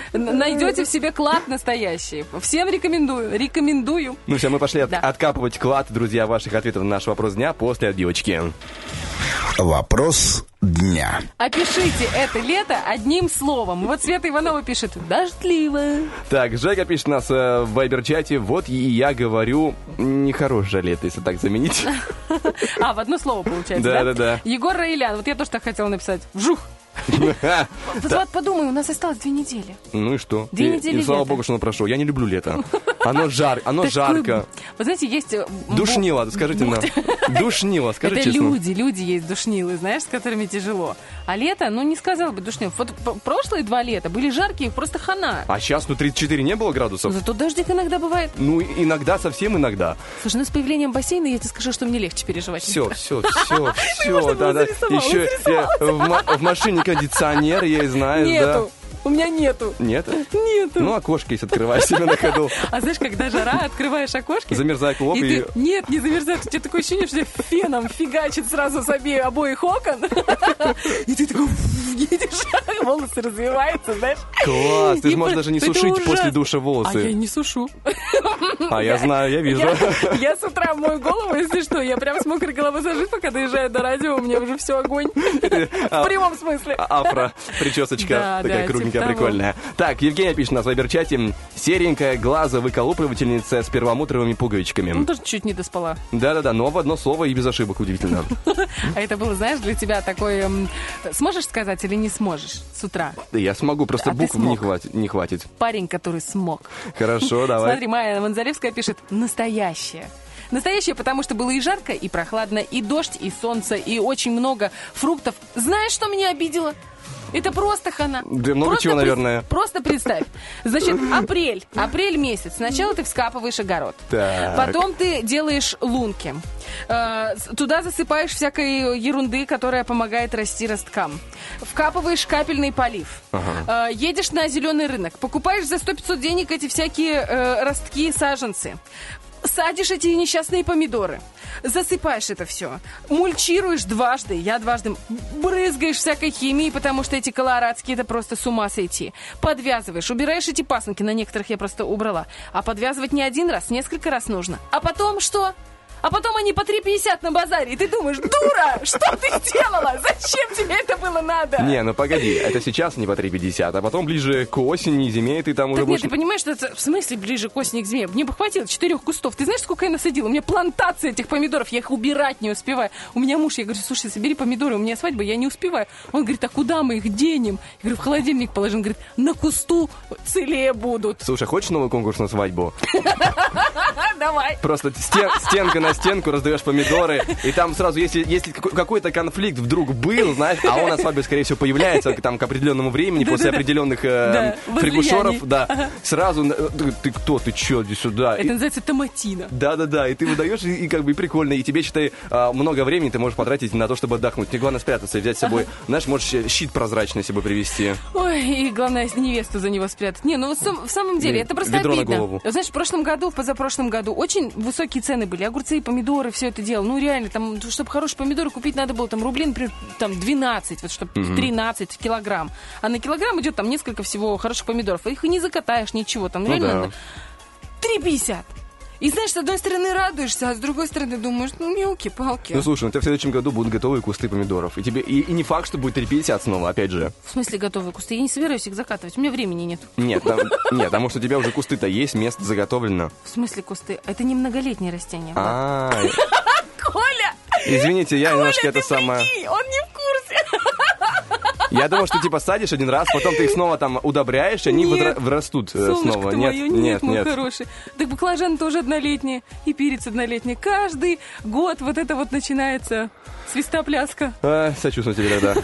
найдете в себе клад настоящий. Всем рекомендую. Рекомендую. Ну все, мы пошли от- Да. откапывать клад, друзья, ваших ответов на наш вопрос дня после отбивочки. Вопрос дня. Опишите это лето одним словом. Вот Света Иванова пишет «дождливо». Так, Жека пишет нас э, в вайбер-чате, вот и я говорю, нехорошее лето, если так заменить. А, в одно слово получается, Да, да? да, да. Егор Раилян. Вот я тоже так хотела написать. Вжух. Вот, подумай, у нас осталось две недели. Ну и что? Две недели И слава богу, что оно прошло. Я не люблю лето. Оно жар, оно жарко. Вы знаете, есть... э, Душнило, скажите нам. Душнило, скажи Это честно. люди, люди есть душнилы, знаешь, с которыми тяжело. А лето, ну, не сказала бы душнил. Вот прошлые два лета были жаркие, просто хана. А сейчас, ну, 34 не было градусов? Зато дождик иногда бывает. Ну, иногда, совсем иногда. Слушай, ну с появлением бассейна я тебе скажу, что мне легче переживать. Все, все, все, все. Да, да. Еще в машине кондиционер, знаю, да. Нету. У меня нету. Нет? Нету. Ну, окошко есть, открывай себе на ходу. А знаешь, когда жара, открываешь окошки... Замерзает лоб и и... ты- Нет, не замерзает. У тебя такое ощущение, что феном фигачит сразу с обеих обоих окон. И ты такой едешь, волосы развиваются, знаешь. Класс, ты же можешь даже не сушить после душа А я волосы. не сушу. А я знаю, я вижу. Я, я с утра мою голову, если что, я прям с мокрой головой сажусь, пока доезжаю до радио, у меня уже все огонь. В прямом смысле. А- Афро, прическочка Да, такая кругленькая, типа того. прикольная. Так, Евгения пишет на вайбер-чате. Серенькая глазовыколупывательница с перламутровыми Ну, пуговичками. тоже чуть не доспала. Да-да-да, но в одно слово и без ошибок, удивительно. А это было, знаешь, для тебя такой... эм, Сможешь сказать или не сможешь с утра? Да я смогу, просто А букв не хватит. Не хватит. Парень, который смог. Хорошо, давай. Смотри, Майя Манзаревская пишет «настоящее». Настоящее, потому что было и жарко, и прохладно, и дождь, и солнце, и очень много фруктов. Знаешь, что меня обидело? Это просто хана. Да много Просто чего, пред- наверное. Просто представь. Значит, апрель. Апрель месяц. Сначала ты вскапываешь огород. Так. Потом ты делаешь лунки. Э, Туда засыпаешь всякой ерунды, которая помогает расти росткам. Вкапываешь капельный полив. Э, Едешь на зеленый рынок. Покупаешь за 100-500 денег эти всякие э, ростки, саженцы. Садишь эти несчастные помидоры. Засыпаешь это все. Мульчируешь дважды. Я дважды. Брызгаешь всякой химией, потому что эти колорадские это просто с ума сойти. Подвязываешь. Убираешь эти пасынки. На некоторых я просто убрала. А подвязывать не один раз, несколько раз нужно. А потом что? А потом они по 3,50 на базаре. И ты думаешь, дура, что ты сделала? Зачем тебе это было надо? Не, ну погоди, это сейчас не по 3,50, а потом ближе к осени, зиме ты там уже Так нет, будешь... ты понимаешь, что это в смысле ближе к осени, к зиме? Мне бы хватило четырех кустов. Ты знаешь, сколько я насадила? У меня плантация этих помидоров, я их убирать не успеваю. У меня муж, я говорю, слушай, собери помидоры, у меня свадьба, я не успеваю. Он говорит, а куда мы их денем? Я говорю, в холодильник положим. Он говорит, на кусту целее будут. Слушай, хочешь новый конкурс на свадьбу? Давай. Просто стен- стенка на стенку, раздаешь помидоры, и там сразу, если, если какой- какой-то конфликт вдруг был, знаешь, а он на свадьбе, скорее всего, появляется там к определенному времени, после определенных э, Да, сразу, э, ты, кто, ты чё, иди сюда. Это называется томатина. да-да-да, и ты выдаешь, и, как бы прикольно, и тебе, считай, а, много времени ты можешь потратить на то, чтобы отдохнуть. Тебе главное спрятаться и взять с собой, знаешь, можешь щ- щит прозрачный себе привезти. Ой, и главное, невесту за него спрятать. Не, ну в сам- в самом деле, это просто обидно. голову. Знаешь, в прошлом году, в позапрошлом году очень высокие цены были. Огурцы, помидоры, все это дело. Ну, реально, там, чтобы хорошие помидоры купить, надо было там рублей, например, там 12, вот чтобы 13 в килограмм. А на килограмм идет там несколько всего хороших помидоров. Их и не закатаешь, ничего. Там Ну реально да. надо 3,50. И знаешь, с одной стороны радуешься, а с другой стороны думаешь, ну, мелкие-палки. Ну слушай, у тебя в следующем году будут готовые кусты помидоров. И тебе и, и не факт, что будет 350 снова, опять же. В смысле готовые кусты? Я не собираюсь их закатывать, у меня времени нет. Нет, там, нет, потому что у тебя уже кусты-то есть, место заготовлено. В смысле кусты? Это не многолетние растения. Влад. А, Коля! извините, я немножко это самое... он не в. Я думал, что типа садишь один раз, потом ты их снова там удобряешь, и они Нет. врастут э, Солнышко снова. Нет, мое, нет, нет, мой нет. хороший. Так баклажан тоже однолетний, и перец однолетний. Каждый год вот это вот начинается свистопляска. А, сочувствую тебе тогда.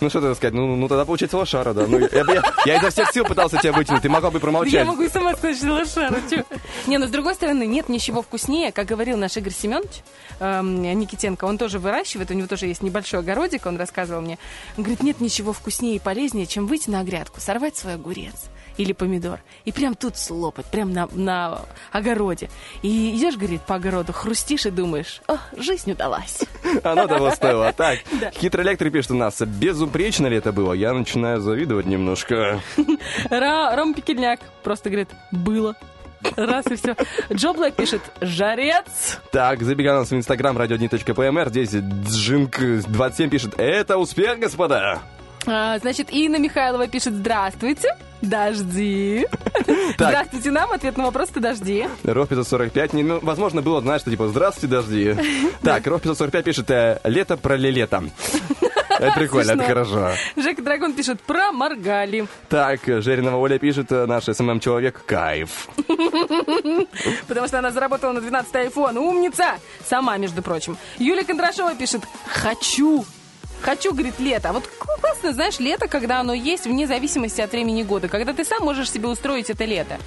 Ну что тогда сказать? Ну, ну тогда получается лошара, да. Ну, я, я- я изо всех сил пытался тебя вытянуть, ты могла бы Да промолчать. Я могу и сама сказать, что лошара. чё. Не, но с другой стороны, нет ничего вкуснее, как говорил наш Игорь Семенович эм, Никитенко, он тоже выращивает, у него тоже есть небольшой огородик, он рассказывал мне. Он говорит, нет ничего вкуснее и полезнее, чем выйти на грядку, сорвать свой огурец или помидор, и прям тут слопать, прям на, на огороде. И идешь, говорит, по огороду, хрустишь и думаешь, о, жизнь удалась. Оно того стоило. Так, хитрый электро пишет у нас, безупречно ли это было? Я начинаю завидовать немножко. Ром Пекельняк просто говорит, было. Раз и все. Джо Блэк пишет, жарец. Так, забегай на нас в инстаграм радиодни.пмр. Здесь Джинк 27 пишет, это успех, господа. А, значит, Инна Михайлова пишет «Здравствуйте, дожди». Здравствуйте нам, ответ на вопрос «Ты дожди». Ров 545, не, ну, возможно, было, знаешь, что типа «Здравствуйте, дожди». Так, Ров 545 пишет э, «Лето про лето». Это прикольно, это Смешно. хорошо. Жека Драгон пишет «Про моргали». Так, Жеринова Оля пишет, э, наш СММ-человек, кайф. Потому что она заработала на 12 iPhone. Умница! Сама, между прочим. Юлия Кондрашова пишет «Хочу». Хочу, говорит, лето. А вот классно, знаешь, лето, когда оно есть, вне зависимости от времени года. Когда ты сам можешь себе устроить это лето.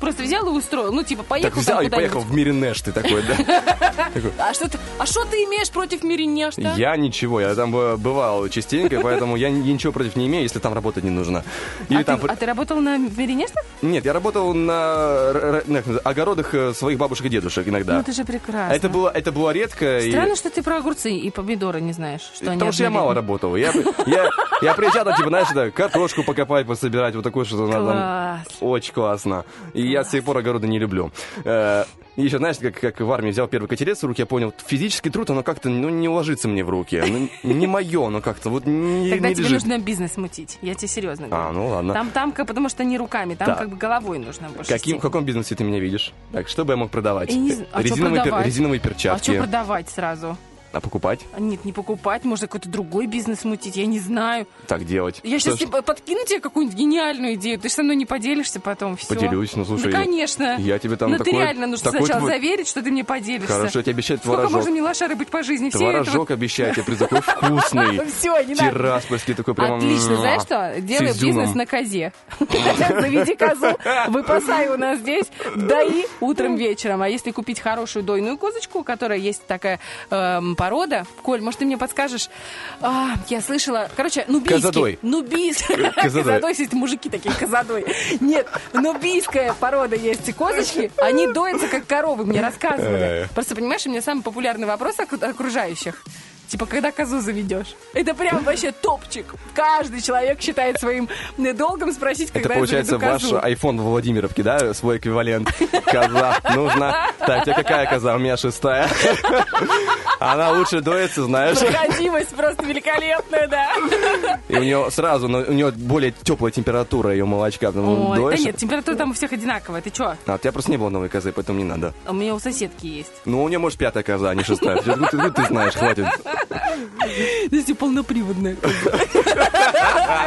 Просто взял и устроил. Ну, типа, поехал Так взял и поехал в мире Нэш ты такой, да? А что ты, а что ты имеешь против Миринешта? Я ничего, я там бывал частенько, поэтому я ни- ничего против не имею, если там работать не нужно. Или а, там... ты, а ты работал на Миринешта? Нет, я работал на огородах э, своих бабушек и дедушек иногда. Ну, это же прекрасно. Это было, это было редко. и- Странно, что ты про огурцы и помидоры не знаешь. Что они Потому что я мало работал. Я, я, я приезжал, типа, знаешь, это, картошку покопать, пособирать, вот такое что-то надо. Очень классно. И я с тех пор огороды не люблю. Э, И еще, знаешь, как, как в армии взял первый котерец в руки, я понял, физический труд, оно как-то ну, не ложится мне в руки. Ну, не мое, оно как-то вот не, Тогда не тебе лежит. нужно бизнес мутить. Я тебе серьезно говорю. А, ну ладно. Там, там, потому что не руками, там Так. как бы головой нужно больше. Каким, в каком бизнесе ты меня видишь? Так, что бы я мог продавать? Я не. А резиновые, пер- продавать? резиновые А что перчатки. продавать сразу? А покупать? А Нет, не покупать, можно какой-то другой бизнес мутить, я не знаю. Так делать. Я Что сейчас ж, тебе подкину тебе какую-нибудь гениальную идею, ты же со мной не поделишься потом, все. Поделюсь, ну, слушай, Да, конечно. я тебе там Но ты такой- реально нужно такой сначала твой- заверить, что ты мне поделишься. Хорошо, я тебе обещаю Сколько творожок. можно мне лошары быть по жизни? Все Творожок обещаю тебе, при такой вкусный. Все, не надо. Тираспольский такой прям... Отлично, знаешь что? Изюмом. бизнес на козе. Заведи козу, выпасай у нас здесь, дои утром, вечером. А если купить хорошую дойную козочку, у которой есть такая эм, порода, Коль, может, ты мне подскажешь? А, я слышала, короче, нубийский. Козадой. Нубийский. Козадой, есть мужики такие, козадой. Нет, нубийская порода есть козочки, они доятся как коровы, мне рассказывали. Просто, понимаешь, у меня самый популярный вопрос окружающих. Типа, когда козу заведешь? Это прям вообще топчик. Каждый человек считает своим э, долгом спросить, когда Это получается ваш iPhone в Владимировке, да? Свой эквивалент. Коза нужна. Так, тебе какая коза? У меня шестая. Она лучше дуется, знаешь. Проходимость просто великолепная, да. И у нее сразу, но у нее более теплая температура ее молочка. потому Ой, да нет, температура там у всех одинаковая. Ты чё? А, у тебя просто не было новой козы, поэтому не надо. У меня у соседки есть. Ну, у нее, может, пятая коза, а не шестая. Ты, ты- ты знаешь, хватит. Здесь полноприводная.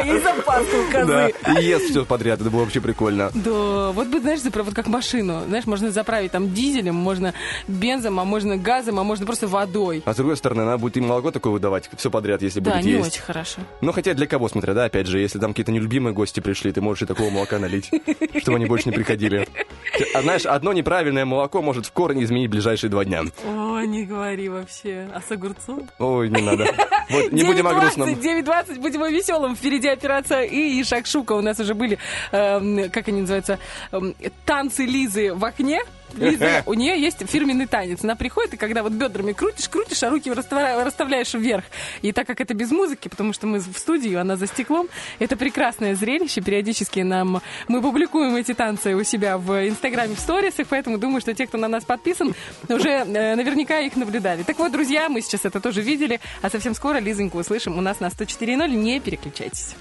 И запаска у Да, козы. и ест все подряд, это было вообще прикольно. Да, вот бы, знаешь, вот как машину. Знаешь, можно заправить там дизелем, можно бензом, а можно газом, а можно просто водой. А с другой стороны, она будет и молоко такое выдавать, все подряд, если Да, будет не есть. очень хорошо. Ну, хотя для кого, смотря, да, опять же, если там какие-то нелюбимые гости пришли, ты можешь и такого молока налить, чтобы они больше не приходили. А знаешь, одно неправильное молоко может в корне изменить ближайшие два дня. О, не говори вообще. А с огурцом? Ой, не надо. Вот, не будем о 9:20, грустном. 9.20, будем о веселом. Впереди операция И и Шакшука. У нас уже были, эм, как они называются, эм, танцы Лизы в окне. Лиза, у нее есть фирменный танец. Она приходит, и когда вот бедрами крутишь, крутишь, а руки расставля- расставляешь вверх. И так как это без музыки, потому что мы в студии, она за стеклом, это прекрасное зрелище. Периодически нам мы публикуем эти танцы у себя в Инстаграме, в сторисах, поэтому думаю, что те, кто на нас подписан, уже э, наверняка их наблюдали. Так вот, друзья, мы сейчас это тоже видели, а совсем скоро Лизоньку услышим у нас на 104.0. Не переключайтесь.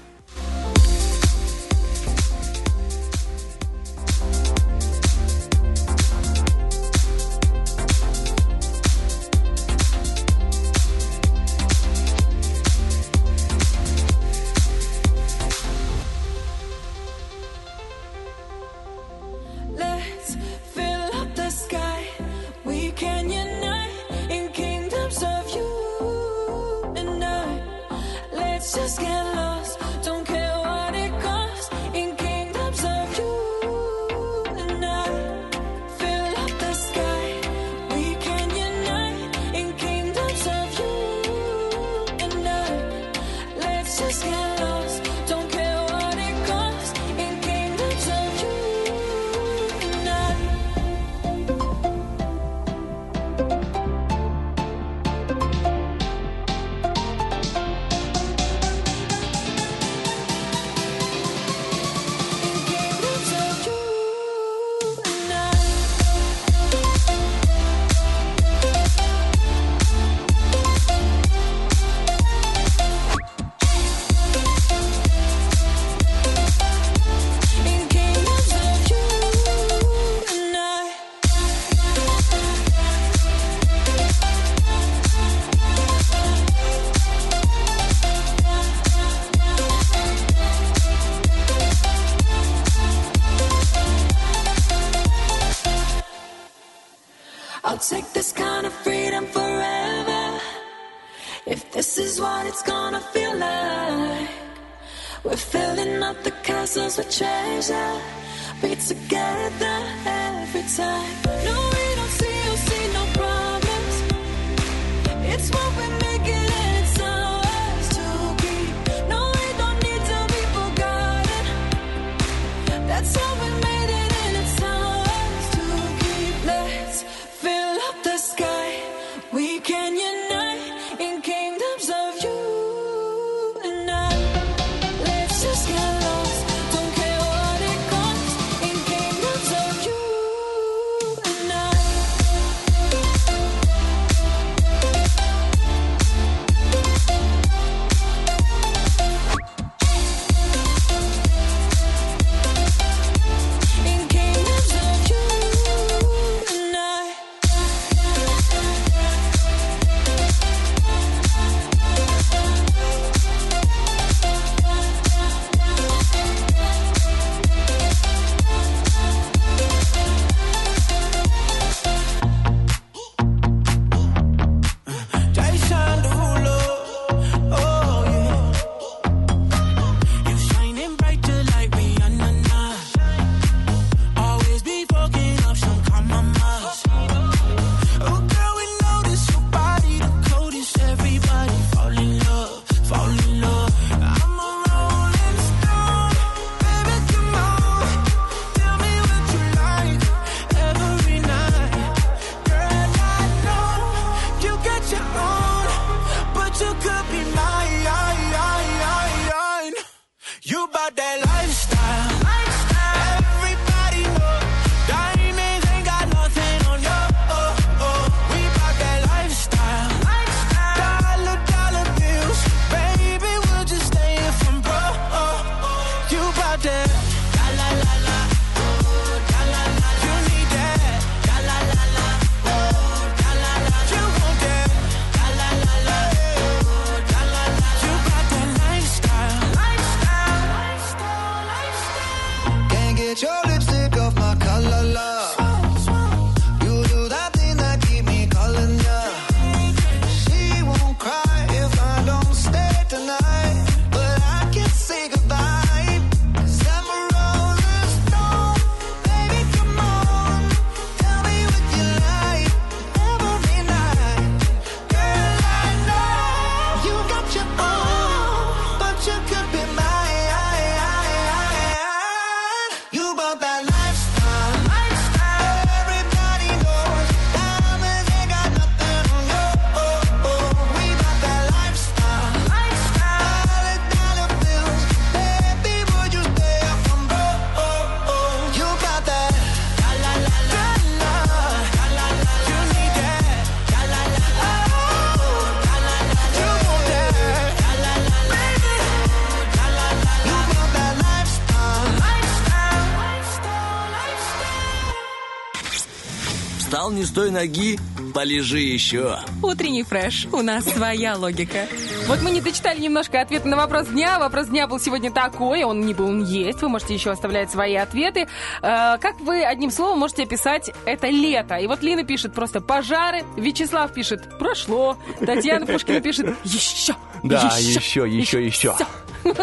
Не с той ноги, полежи еще. Утренний фреш. У нас своя логика. Вот мы не дочитали немножко ответы на вопрос дня. Вопрос дня был сегодня такой, он не был, он есть. Вы можете еще оставлять свои ответы. Э, как вы одним словом можете описать это лето? И вот Лина пишет просто пожары, Вячеслав пишет прошло, Татьяна Пушкина пишет еще. Да, еще, еще, еще.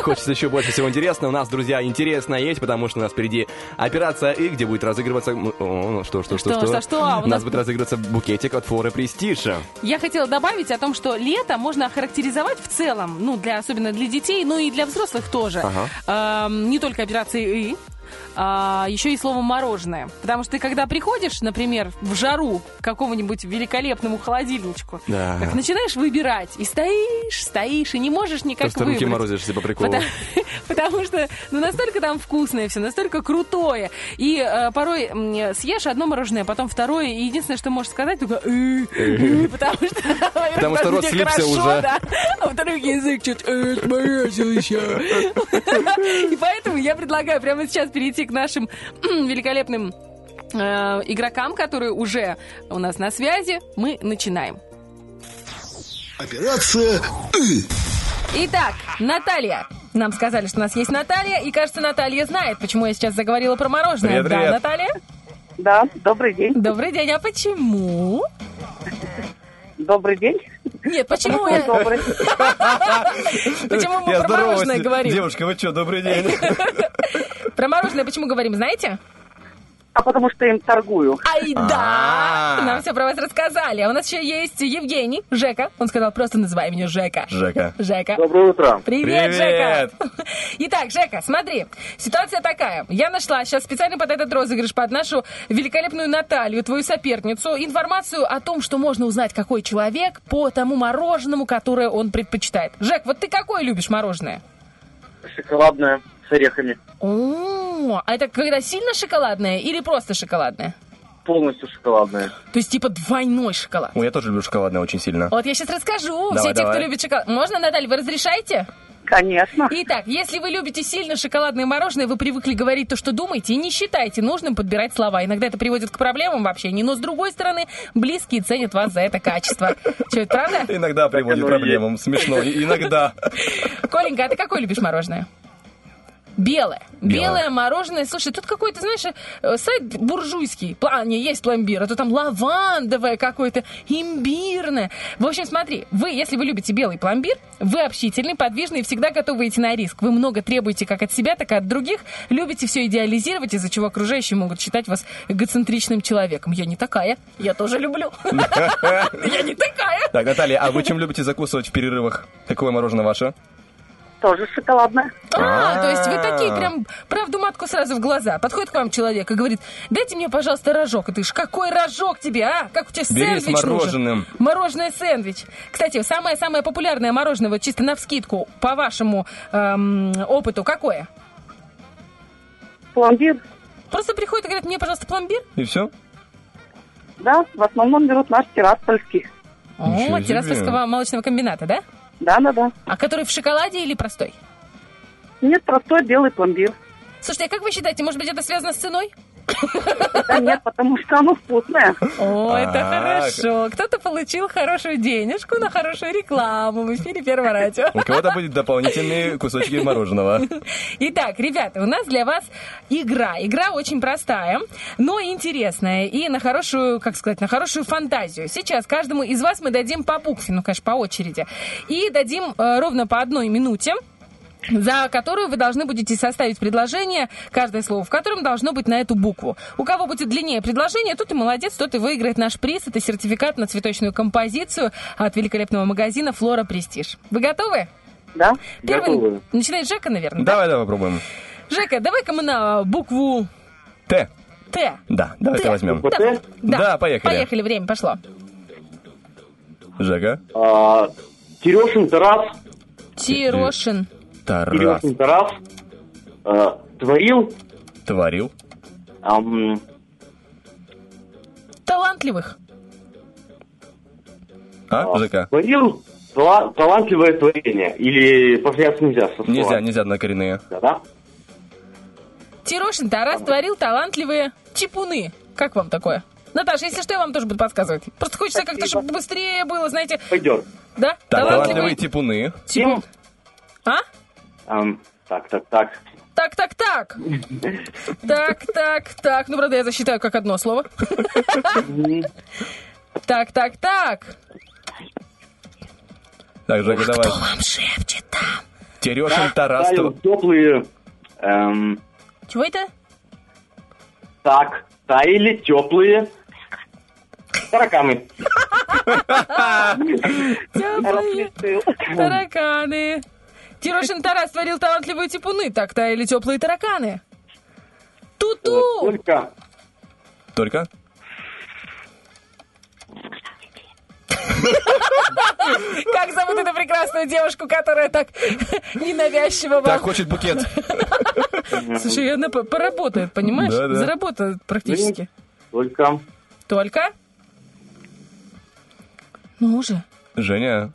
Хочется еще больше всего интересного. У нас, друзья, интересно есть, потому что у нас впереди операция И, где будет разыгрываться... о, ну что, что, что, Что, что, что? А у нас нас будет разыгрываться букетик от Форы Престижа. Я хотела добавить о том, что лето можно охарактеризовать в целом, ну, для, особенно для детей, но и для взрослых тоже. Ага. Эм, не только операции «и», а, еще и слово «мороженое». Потому что ты, когда приходишь, например, в жару к какому-нибудь великолепному холодильничку, Да. как начинаешь выбирать, и стоишь, стоишь, и не можешь никак Просто руки выбрать. морозишься по приколу. Потому, потому что ну, настолько там вкусное все, настолько крутое. И э, порой м, съешь одно мороженое, потом второе, и единственное, что можешь сказать, только «Э, э», потому что... Потому что рот слипся уже. а во-вторых, язык чуть «Э, сморозил еще». И поэтому я предлагаю прямо сейчас перейти к нашим великолепным э, игрокам, которые уже у нас на связи. Мы начинаем. Операция. Итак, Наталья. Нам сказали, что у нас есть Наталья, и кажется, Наталья знает, почему я сейчас заговорила про мороженое. Привет, да, привет. Наталья? Да, добрый день. Добрый день, а почему? Добрый день. Нет, почему я... Добрый. Почему мы про мороженое говорим? Девушка, вы что, добрый день. Про мороженое почему говорим, знаете? А потому что им торгую. Ай, да! А. Нам все про вас рассказали. А у нас еще есть Евгений, Жека. Он сказал, просто называй меня Жека. Жека. Жека. Доброе утро. Привет, Привет. Жека! Итак, Жека, смотри, ситуация такая. Я нашла сейчас специально под этот розыгрыш, под нашу великолепную Наталью, твою соперницу, информацию о том, что можно узнать, какой человек по тому мороженому, которое он предпочитает. Жек, вот ты какое любишь мороженое? Шоколадное с орехами. О, а это когда сильно шоколадное или просто шоколадное? Полностью шоколадное. То есть типа двойной шоколад. Ой, я тоже люблю шоколадное очень сильно. Вот я сейчас расскажу. Давай, Все те, кто любит шоколад. Можно, Наталья, вы разрешаете? Конечно. Итак, если вы любите сильно шоколадное мороженое, вы привыкли говорить то, что думаете, и не считайте нужным подбирать слова. Иногда это приводит к проблемам в общении, но с другой стороны, близкие ценят вас за это качество. Что, это правда? Иногда приводит к проблемам. Смешно. Иногда. Коленька, а ты какое любишь мороженое? Белое. Белое. Белое мороженое. Слушай, тут какой-то, знаешь, э, сайт буржуйский. Пла- не, есть пломбир, а то там лавандовое какое-то, имбирное. В общем, смотри, вы, если вы любите белый пломбир, вы общительный, подвижный и всегда готовы идти на риск. Вы много требуете как от себя, так и от других. Любите все идеализировать, из-за чего окружающие могут считать вас эгоцентричным человеком. Я не такая. Я тоже люблю. Я не такая. Так, Наталья, а вы чем любите закусывать в перерывах? Какое мороженое ваше? Тоже шоколадное. А, то есть вы А. такие прям правду матку сразу в глаза. Подходит к вам человек и говорит, дайте мне, пожалуйста, рожок. И ты ж, какой рожок тебе, а? Как у тебя Бери с сэндвич нужен? мороженым. Мороженое сэндвич. Кстати, самое-самое популярное мороженое, вот чисто навскидку, по вашему эм, опыту, какое? Пломбир. Просто приходит и говорит, мне, пожалуйста, пломбир. И все? Да, в основном берут наш тираспольский. О. Тираспольского молочного комбината, да? Да, да, да. А который в шоколаде или простой? Нет, простой белый пломбир. Слушайте, а как вы считаете, может быть, это связано с ценой? Да нет, потому что оно вкусное. О, это хорошо. Кто-то получил хорошую денежку на хорошую рекламу в эфире Первого радио. У кого-то будет дополнительные кусочки мороженого. Итак, ребята, у нас для вас игра. Игра очень простая, но интересная и на хорошую, как сказать, на хорошую фантазию. Сейчас каждому из вас мы дадим по букве, ну, конечно, по очереди, и дадим э, ровно по одной минуте за которую вы должны будете составить предложение, каждое слово в котором должно быть на эту букву. У кого будет длиннее предложение, тот и молодец, тот и выиграет наш приз. Это сертификат на цветочную композицию от великолепного магазина «Флора Престиж». Вы готовы? Да. Первый Готовы. начинает Жека, наверное. да? Давай, давай попробуем. Жека, давай-ка мы на букву Т. Т. Да, давай-ка Т. возьмем. Давай. Да, поехали. Поехали, время пошло. Жека. А, Терешин Тарас. Тирошин. Тарас. Терешин Тарас. а, Творил. Творил. ам, Талантливых. А, Жека? Творил тала- талантливое творение. Или повторяться нельзя. со слова. Нельзя, нельзя однокоренные. Да, да? Тирошин Тарас творил талантливые типуны. Как вам такое? Наташа, если что, я вам тоже буду подсказывать. Просто хочется как-то, чтобы быстрее было, знаете. Пойдет. Да? Так, талантливые типуны. Типун. А? Ам, так, так, так. Так, так, так. Так, так, так. Ну, правда, я засчитаю как одно слово. Так, так, так. Так, Жека, давай. вам шепчет там? Терешин Тарас. Теплые... эм, Чего это? так, таяли теплые тараканы. Теплые тараканы. Тирошин Тарас творил талантливые типуны. Так таяли теплые тараканы. Ту-ту! Только Только? Как зовут эту прекрасную девушку, которая так ненавязчиво Так, хочет букет. Слушай, она по- поработает, понимаешь? Да, да. Заработает практически. Только Только? Ну уже. Женя.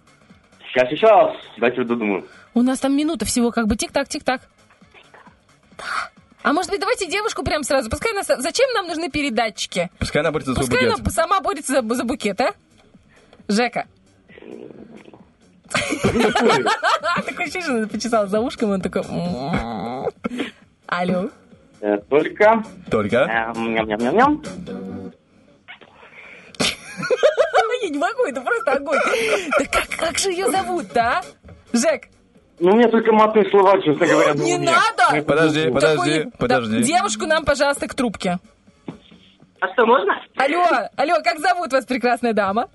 Сейчас, сейчас. Дайте додумаю. У нас там минута всего, как бы тик-так, тик-так. А может быть, давайте девушку прям сразу. Пускай нас... Зачем нам нужны передатчики? Пускай она борется за свой Пускай букет. она сама борется за, за букет, а? Жека. Такое ощущение, почесала за ушком, он такой... «М-м-м». Алло. Э, Только... Только? эм, ням-ням-ням-ням. Я не могу, это просто огонь. Да как, как же ее зовут-то, а? Жек, Ну, у меня только матные слова, честно говоря. не надо! Подожди, подожди, подожди. Девушку нам, пожалуйста, к трубке. А что, можно? Алло, алло, как зовут вас, прекрасная дама?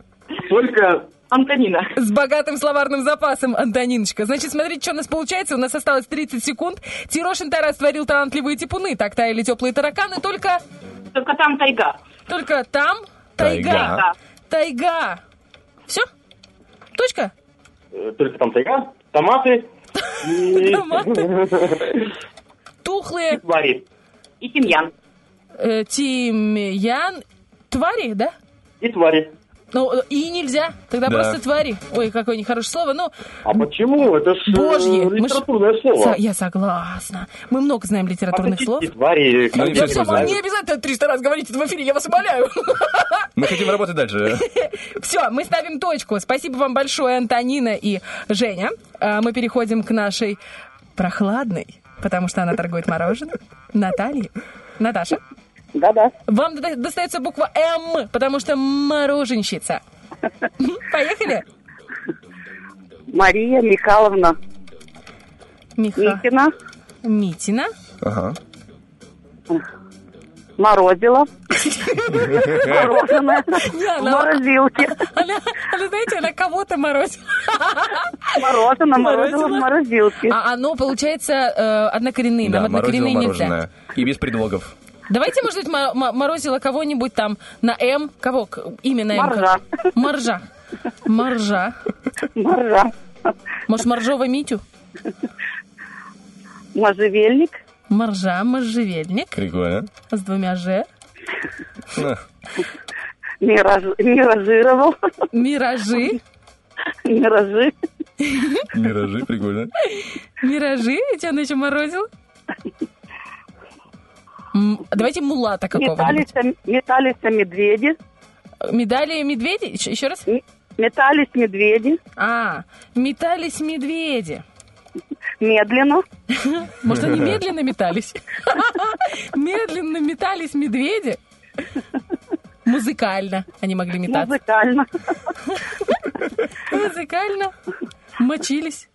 Только... Антонина. С богатым словарным запасом, Антониночка. Значит, смотрите, что у нас получается. У нас осталось 30 секунд. Тирошин Тарас творил талантливые типуны. Так таяли теплые тараканы. Только, Только там тайга. только там тайга. Тайга. Тайга. Все? Точка? э, Только там тайга, томаты и... Тухлые Твари. И тимьян. э, тимьян. Твари, да? И твари. Ну, и нельзя. Тогда Да. просто твари. Ой, какое нехорошее слово. Ну, А почему? Это ж э, Божьи. Мы ж- литературное Со- слово. я согласна. Мы много знаем литературных слов. И твари. Ну, не Да все вам не обязательно 300 раз говорить это в эфире, я вас умоляю. Мы хотим работать дальше. Все, мы ставим точку. Спасибо вам большое, Антонина и Женя. А, Мы переходим к нашей прохладной, потому что она торгует мороженым, Наталье. Наташа, Да-да. вам достается буква М, потому что мороженщица. Поехали? Мария Михайловна Миха. Митина. Митина. Ага. Морозила. Мороженое. В морозилке. она, знаете, она кого-то морозит. Мороженое морозила в Морозила. морозилке. А оно, получается, э, однокоренные. Да, морозило мороженое. И без предлогов. Давайте, может быть, мо- мо- морозило кого-нибудь там на М. Кого? На М. Моржа. Моржа. Моржа. Моржа. Может, Моржова Митю? Можжевельник. Моржа, можжевельник Прикольно. с двумя Ж. Мираж- Миражировал. Миражи. Миражи. Миражи, прикольно. Миражи? И он еще морозил? Давайте мулата какого-нибудь. Метались, метались медведи. Медали медведи? Еще, еще раз? Метались медведи. А, метались медведи. Медленно. Может, они медленно метались? Медленно метались медведи? Музыкально они могли метаться. Музыкально. Музыкально. Мочились.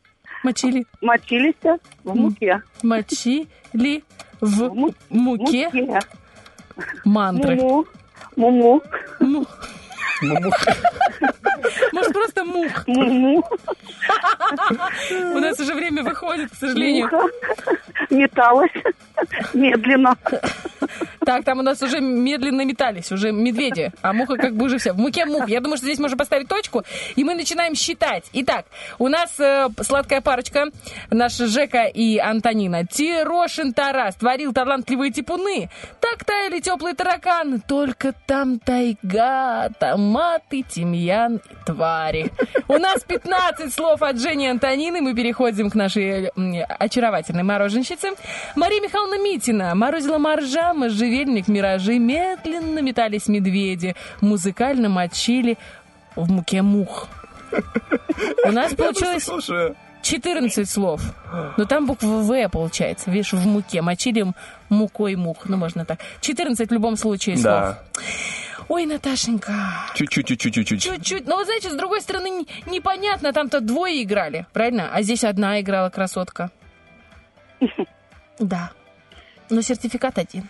Мочили. Мочились в муке. Мочили в муке Муке. мантры. Муму. Муму. Му- Может, просто мух. Муму. У нас уже время выходит, к сожалению. Металась. Медленно. Так, там у нас уже медленно метались, уже медведи, а муха как бы уже все. В муке мух. Я думаю, что здесь можно поставить точку, и мы начинаем считать. Итак, у нас э, сладкая парочка, наш Жека и Антонина. Тирошин Тарас творил талантливые типуны. Так таяли теплые тараканы, только там тайга, томаты, тимьян и твари. У нас 15 слов от Жени Антонины. Мы переходим к нашей м, очаровательной мороженщице. Мария Михайловна Митина морозила моржа, можжевельник, миражи. Медленно метались медведи. Музыкально мочили в муке мух. У нас получилось 14 слов. Но там буква В получается. Видишь, в муке. Мочили мукой мух. Ну, можно так. 14 в любом случае слов. Да. Ой, Наташенька. Чуть-чуть, чуть-чуть, чуть-чуть. Чуть-чуть. Но, вот, знаете, с другой стороны, не- непонятно. Там-то двое играли, правильно? А здесь одна играла красотка. Да. Но сертификат один.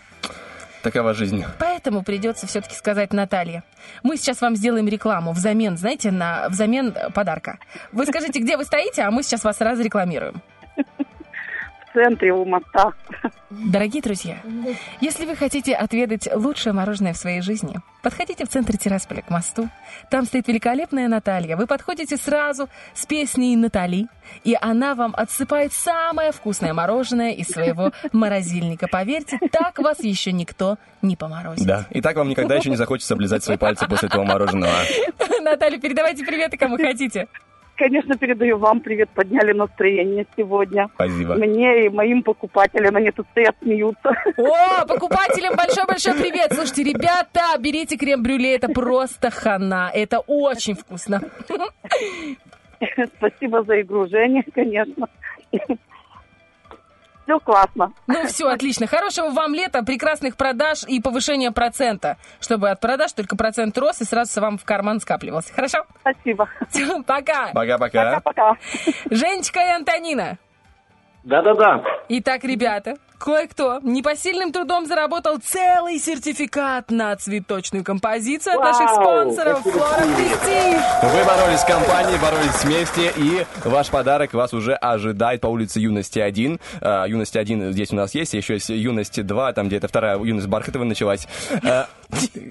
Такова жизнь. Поэтому придется все-таки сказать Наталье. Мы сейчас вам сделаем рекламу взамен, знаете, на взамен подарка. Вы скажите, где вы стоите, а мы сейчас вас разрекламируем. Центре у моста. Дорогие друзья, если вы хотите отведать лучшее мороженое в своей жизни, подходите в центр Тирасполя к мосту. Там стоит великолепная Наталья. Вы подходите сразу с песней Натали, и она вам отсыпает самое вкусное мороженое из своего морозильника. Поверьте, так вас еще никто не поморозит. Да. И так вам никогда еще не захочется облизать свои пальцы после этого мороженого. Наталья, передавайте приветы, кому хотите. Конечно, передаю вам привет. Подняли настроение сегодня. Спасибо. Мне и моим покупателям. Они тут стоят, смеются. О, покупателям большой-большой привет. Слушайте, ребята, берите крем-брюле, это просто хана. Это очень вкусно. Спасибо за игру, Женя, конечно. Все классно. Ну все, отлично. Хорошего вам лета, прекрасных продаж и повышения процента, чтобы от продаж только процент рос и сразу вам в карман скапливался. Хорошо? Спасибо. Всё, Пока. Пока-пока. Пока. Женечка и Антонина. Да-да-да. Итак, ребята, кое-кто непосильным трудом заработал целый сертификат на цветочную композицию от наших спонсоров Флора. Престиж. Вы боролись с компанией, боролись вместе, и ваш подарок вас уже ожидает по улице Юности 1. А, Юность 1 здесь у нас есть, еще есть Юность 2, там где-то вторая Юность Бархатова началась. А,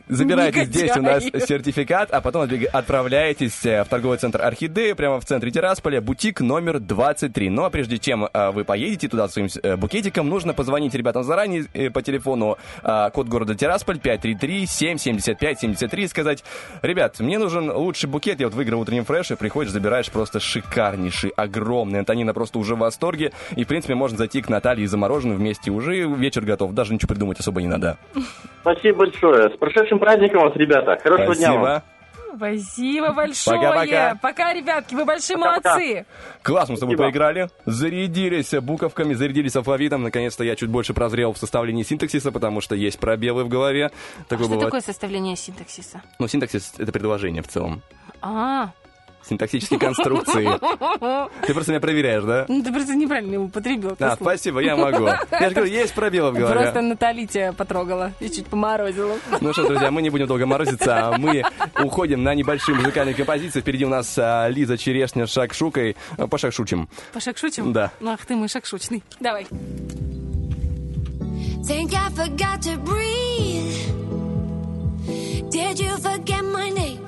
Забираете здесь у нас сертификат, а потом отправляетесь э, в торговый центр Орхидея, прямо в центре Тирасполя, бутик номер 23. Ну а прежде чем э, вы поедете туда своим э, букетиком, нужно позвонить ребятам заранее э, по телефону э, код города Тирасполь 533-775-73 и сказать, ребят, мне нужен лучший букет, я вот выиграл утреннем фреше, приходишь, забираешь просто шикарнейший, огромный. Антонина просто уже в восторге, и в принципе можно зайти к Наталье за мороженым вместе, уже вечер готов, даже ничего придумать особо не надо. Спасибо большое. С прошедшим праздником вас, ребята. Хорошего дня вам. Спасибо. Большое. Пока-пока. Пока, ребятки, вы большие Пока-пока. молодцы. Класс, мы с тобой Спасибо. поиграли, зарядились буковками, зарядились алфавитом. Наконец-то я чуть больше прозрел в составлении синтаксиса, потому что есть пробелы в голове. Такое Что бывает. такое составление синтаксиса? Ну, синтаксис — это предложение в целом. А, Синтаксические конструкции. Ты просто меня проверяешь, да? ну ты просто неправильно его употребил. А, слово. спасибо, я могу. Я же говорю, есть пробелы в голове. Просто Натали тебя потрогала и чуть поморозила. Ну что, друзья, мы не будем долго морозиться, а мы уходим на небольшие музыкальные композиции. Впереди у нас а, Лиза Черешня с шакшукой. А, Пошакшучим. Пошакшучим? Да. Ну, ах ты мой шакшучный. Давай. Think I forgot to breathe. Did you forget my name?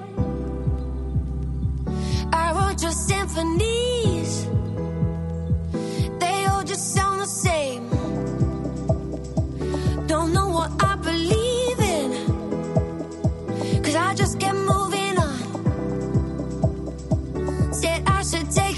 I wrote your symphonies. They all just sound the same. Don't know what I believe in. Cause I just kept moving on. Said I should take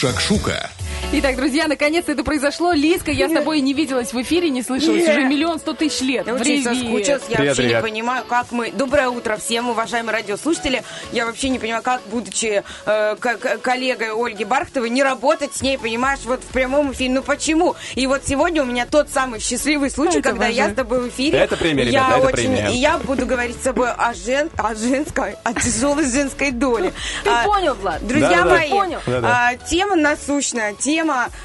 Шакшука. Итак, друзья, наконец-то это произошло. Лизка, я с тобой не виделась в эфире, не слышалась уже миллион сто тысяч лет. Я очень соскучилась, я вообще не понимаю, как мы... Доброе утро всем, уважаемые радиослушатели. Я вообще не понимаю, как, будучи э, коллегой Ольги Бархтовой, не работать с ней, понимаешь, вот в прямом эфире. Ну почему? И вот сегодня у меня тот самый счастливый случай, когда я с тобой в эфире. Это премия, ребята, это премия. И я буду говорить с тобой о, жен, о женской, о тяжелой женской доле. Ты А, понял, Влад? Друзья мои, а, тема насущная, тема...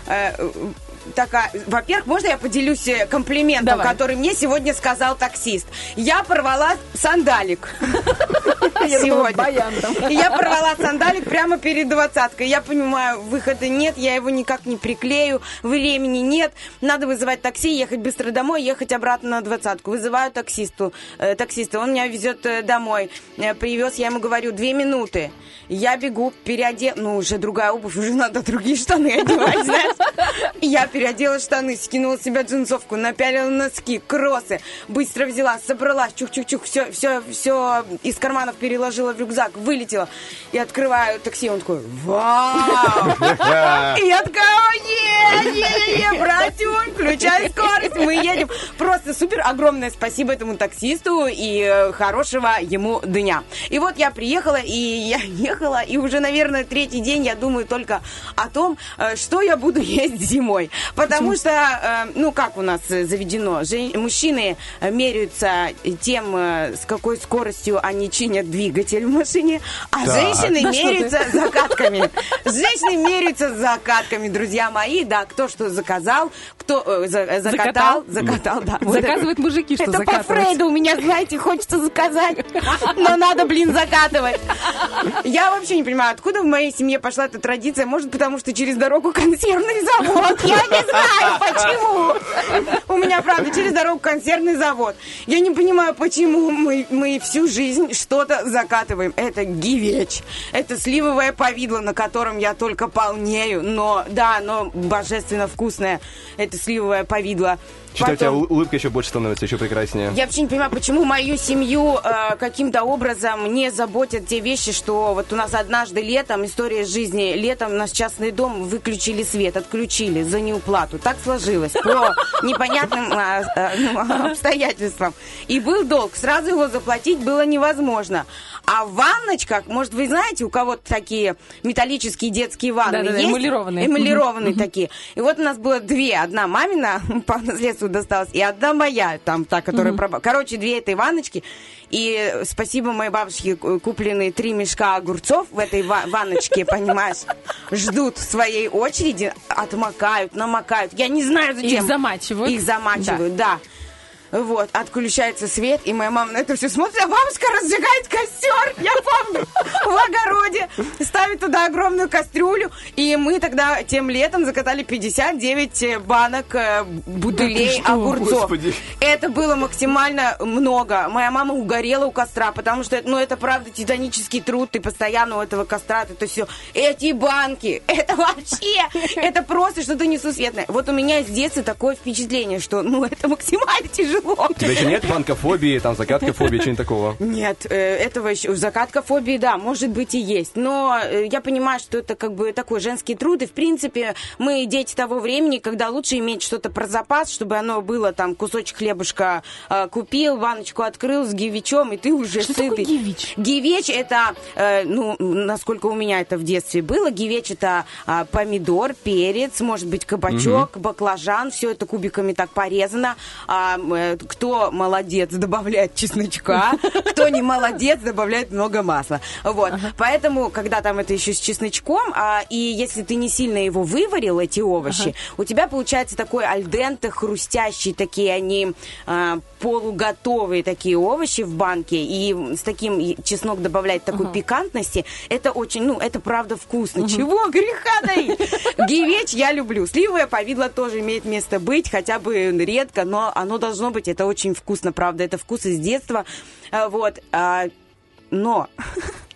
э, такая, во-первых, можно я поделюсь э, комплиментом, Давай. который мне сегодня сказал таксист? Я порвала сандалик. Сегодня. я порвала сандалик прямо перед двадцаткой. Я понимаю, выхода нет, я его никак не приклею, времени нет. Надо вызывать такси, ехать быстро домой, ехать обратно на двадцатку. Вызываю таксисту, э, таксиста, он меня везет э, домой. Э, привез, я ему говорю, две минуты. Я бегу, переодел... Ну, уже другая обувь, уже надо другие штаны одевать, знаешь. Я переодела штаны, скинула с себя джинсовку, напялила носки, кроссы, быстро взяла, собрала, чух-чух-чух, все, все, все из карманов переложила в рюкзак, вылетела. И открываю такси, он такой, вау! И я такая, «О, не, не, не, братюнь, включай скорость, мы едем. Просто супер, огромное спасибо этому таксисту и э, хорошего ему дня. И вот я приехала, и я ехала, и уже, наверное, третий день я думаю только о том, э, что я буду есть зимой. Потому что, э, ну, как у нас заведено, мужчины э, меряются тем, э, с какой скоростью они чинят двигатель в машине, а женщины Да что ты. меряются закатками. Женщины меряются закатками, друзья мои, да, кто что заказал, кто за- закатал, закатал, да. Заказывают мужики, что это по. Фрейду у меня, знаете, хочется заказать, но надо, блин, закатывать. Я вообще не понимаю, откуда в моей семье пошла эта традиция. Может, потому что через дорогу консервный завод. Я не знаю, почему. У меня, правда, через дорогу консервный завод. Я не понимаю, почему мы, мы всю жизнь что-то закатываем. Это гивеч. Это сливовое повидло, на котором я только полнею. Но, да, но божественно вкусное. Это сливовое повидло. Что-то у тебя Потом- ул- улыбка еще больше становится, еще прекраснее. я вообще не понимаю, почему мою семью э, каким-то образом не заботят те вещи, что вот у нас однажды летом, история жизни, летом наш частный дом выключили свет, отключили за неуплату. Так сложилось по непонятным а, а, ну, обстоятельствам. И был долг, сразу его заплатить было невозможно. А в ванночках, может, вы знаете, у кого-то такие металлические детские ванны Да-да-да, есть? эмалированные. Эмалированные такие. И вот у нас было две. Одна мамина по наследству досталась, и одна моя, там та, которая... проба- Короче, две этой ванночки. И спасибо моей бабушке, ку- купленные три мешка огурцов в этой ва- ванночке, понимаешь, ждут своей очереди, отмокают, намокают. Я не знаю, зачем. Их замачивают. Их замачивают, да. Вот, отключается свет, и моя мама на это все смотрит, а бабушка разжигает костер, я помню, в огороде, ставит туда огромную кастрюлю, и мы тогда тем летом закатали 59 э, банок э, бутылей что? огурцов. Господи. Это было максимально много. Моя мама угорела у костра, потому что, ну, это правда титанический труд, ты постоянно у этого костра, это все. Эти банки, это вообще, это просто что-то несусветное. Вот у меня с детства такое впечатление, что, ну, это максимально тяжело. У тебя еще нет банкофобии, там, закаткофобии, что-нибудь такого? Нет, э, этого еще закатка фобии, да, может быть и есть. Но э, я понимаю, что это как бы такой женский труд. И, в принципе, мы дети того времени, когда лучше иметь что-то про запас, чтобы оно было там кусочек хлебушка э, купил, баночку открыл с гивичом, и ты уже Что сытый. такое гивич? Гивеч это, ну, насколько у меня это в детстве было, гивеч это а, помидор, перец, может быть кабачок, баклажан, все это кубиками так порезано. Э, кто молодец, добавляет чесночка, кто не молодец, добавляет много масла. Вот, поэтому, когда там это еще с чесночком, а, и если ты не сильно его выварил, эти овощи, у тебя получается такой альденте, хрустящий, такие они а, полуготовые такие овощи в банке, и с таким чеснок добавляет такой пикантности, это очень, ну, это правда вкусно. Чего греха таить? Гивеч я люблю. Сливовое повидло тоже имеет место быть, хотя бы редко, но оно должно быть, это очень вкусно, правда, это вкус из детства. А, Вот, а, но...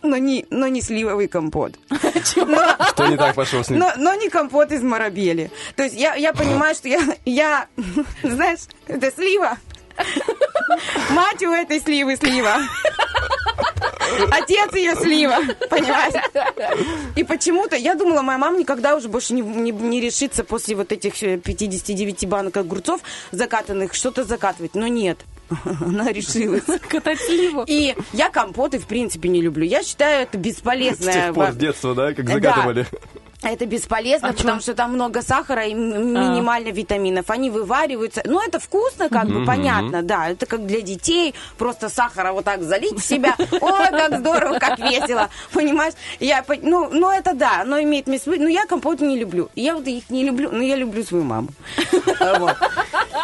Но не, но не сливовый компот. Но- Что не так пошло с ним? но, но не компот из марабели. То есть я, я понимаю, что я, я, знаешь, это слива. Мать у этой сливы слива. Отец ее слива, понимаешь? И почему-то, я думала, моя мама никогда уже больше не, не, не решится после вот этих э, 59 банок огурцов закатанных что-то закатывать. Но нет. Она решилась. Катать сливу. И я компоты, в принципе, не люблю. Я считаю, это С бесполезное. тех пор, с детства, да, как Да. Это бесполезно, потому что там много сахара и м- минимально витаминов. Они вывариваются. Ну, это вкусно, как бы, Мгм. понятно, да. Это как для детей. Просто сахара вот так залить в себя. Ой, как здорово, как весело. Понимаешь? Я, ну, ну, это да, оно имеет место быть. Но я компоты не люблю. Я вот их не люблю, но я люблю свою маму. А, вот.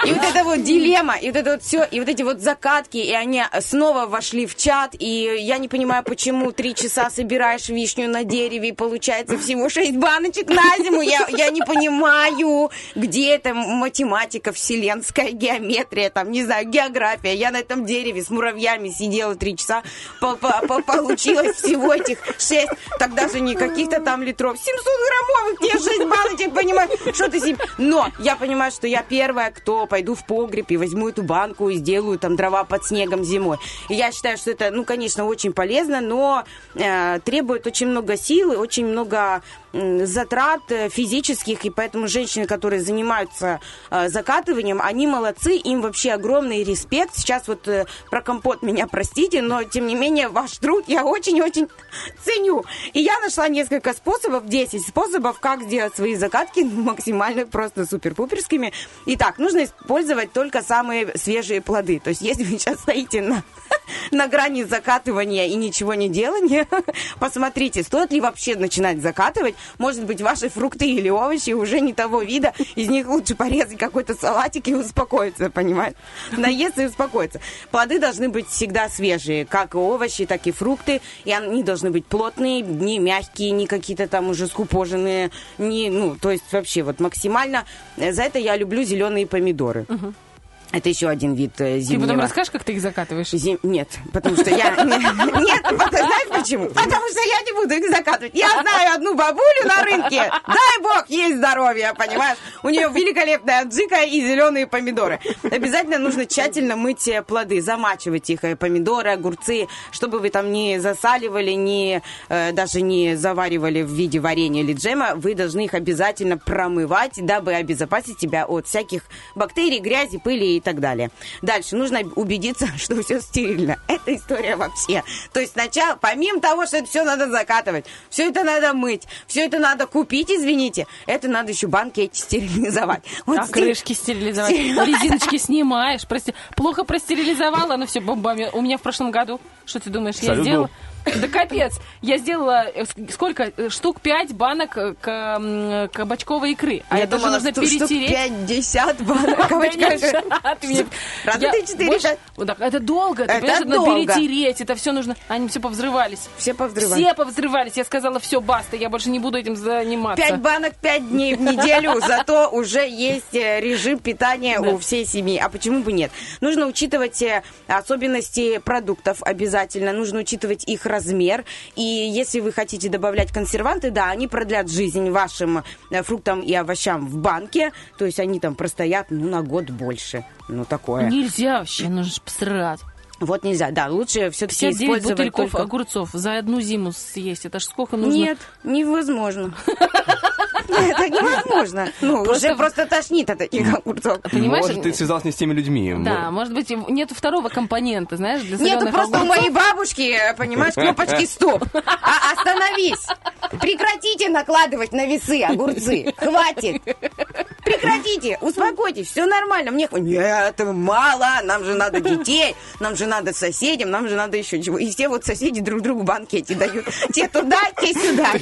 И вот это вот дилемма, и вот это вот все, и вот эти вот закатки, и они снова вошли в чат, и я не понимаю, почему три часа собираешь вишню на дереве, и получается всего шесть баночек на зиму. Я, я не понимаю, где это математика, вселенская геометрия, там, не знаю, география. Я на этом дереве с муравьями сидела три часа, по- по- по- получилось всего этих шесть, тогда же не каких-то там литров, 700 граммовых, тебе шесть баночек, понимаешь, что ты себе... Но я понимаю, что я первая, кто пойду в погреб и возьму эту банку и сделаю там дрова под снегом зимой. И я считаю, что это, ну, конечно, очень полезно, но э, требует очень много силы, очень много затрат э, физических, и поэтому женщины, которые занимаются э, закатыванием, они молодцы, им вообще огромный респект. Сейчас вот э, про компот меня простите, но тем не менее ваш труд я очень-очень ценю. И я нашла несколько способов, 10 способов, как сделать свои закатки максимально просто супер-пуперскими. Итак, нужно использовать только самые свежие плоды. То есть если вы сейчас стоите на, на грани закатывания и ничего не делания, посмотрите, стоит ли вообще начинать закатывать. Может быть, ваши фрукты или овощи уже не того вида, из них лучше порезать какой-то салатик и успокоиться, понимаешь? Наесться и успокоиться. Плоды должны быть всегда свежие, как и овощи, так и фрукты, и они должны быть плотные, не мягкие, не какие-то там уже скупоженные, не, ну, то есть вообще вот максимально. Э, За это я люблю зеленые помидоры. Это еще один вид э, Ты зимнего. потом расскажешь, как ты их закатываешь? Зим- Нет, потому что я... Нет, знаешь почему? Потому что я не буду их закатывать. Я знаю одну бабулю на рынке. Дай бог ей здоровья, понимаешь? У нее великолепная аджика и зеленые помидоры. Обязательно нужно тщательно мыть э, плоды, замачивать их, э, помидоры, огурцы, чтобы вы там не засаливали, не, даже не заваривали в виде варенья или джема. Вы должны их обязательно промывать, дабы обезопасить себя от всяких бактерий, грязи, пыли и так далее. Дальше нужно убедиться, что все стерильно. Это история вообще. То есть сначала, помимо того, что это все надо закатывать, все это надо мыть, все это надо купить, извините, это надо еще банки эти стерилизовать. Вот а стер- крышки стерилизовать? Резиночки снимаешь. Прости. Плохо простерилизовала, но все бомбами. У меня в прошлом году, что ты думаешь, я сделала... Да капец. Я сделала э, ск- сколько? Э, Штук пять банок э, кабачковой икры. А Я это думала, нужно перетереть. 50 банок кабачковой икры. жена, ты мне- Раз, Я два, три, четыре, больше- пять. Вот так, Это долго, Это понимаешь, перетереть, это все нужно. Они все повзрывались. Все повзрывались. Все повзрывались. Я сказала, все, баста, я больше не буду этим заниматься. Пять банок, пять дней в неделю, зато уже есть режим питания у всей семьи. А почему бы нет? Нужно учитывать особенности продуктов обязательно, нужно учитывать их размер. И если вы хотите добавлять консерванты, да, они продлят жизнь вашим э, фруктам и овощам в банке, то есть они там простоят, ну, на год больше. Ну, такое. Нельзя вообще, нужно посрать. Вот нельзя, да, лучше все-таки 59 использовать бутыльков только... огурцов за одну зиму съесть. Это ж сколько нужно? Нет, невозможно. Это невозможно. Ну, Просто- уже просто тошнит от таких огурцов. Понимаешь? Может, ты связался не с теми людьми. Да, может быть, нет второго компонента, знаешь, для Нет, соленых просто у моей бабушки, понимаешь, кнопочки стоп. А, остановись. Прекратите накладывать на весы огурцы. Хватит. Прекратите, успокойтесь, все нормально. Мне хватит. нет, мало, нам же надо детей, нам же надо соседям, нам же надо еще чего. И все вот соседи друг другу банки эти дают. Те туда, те сюда.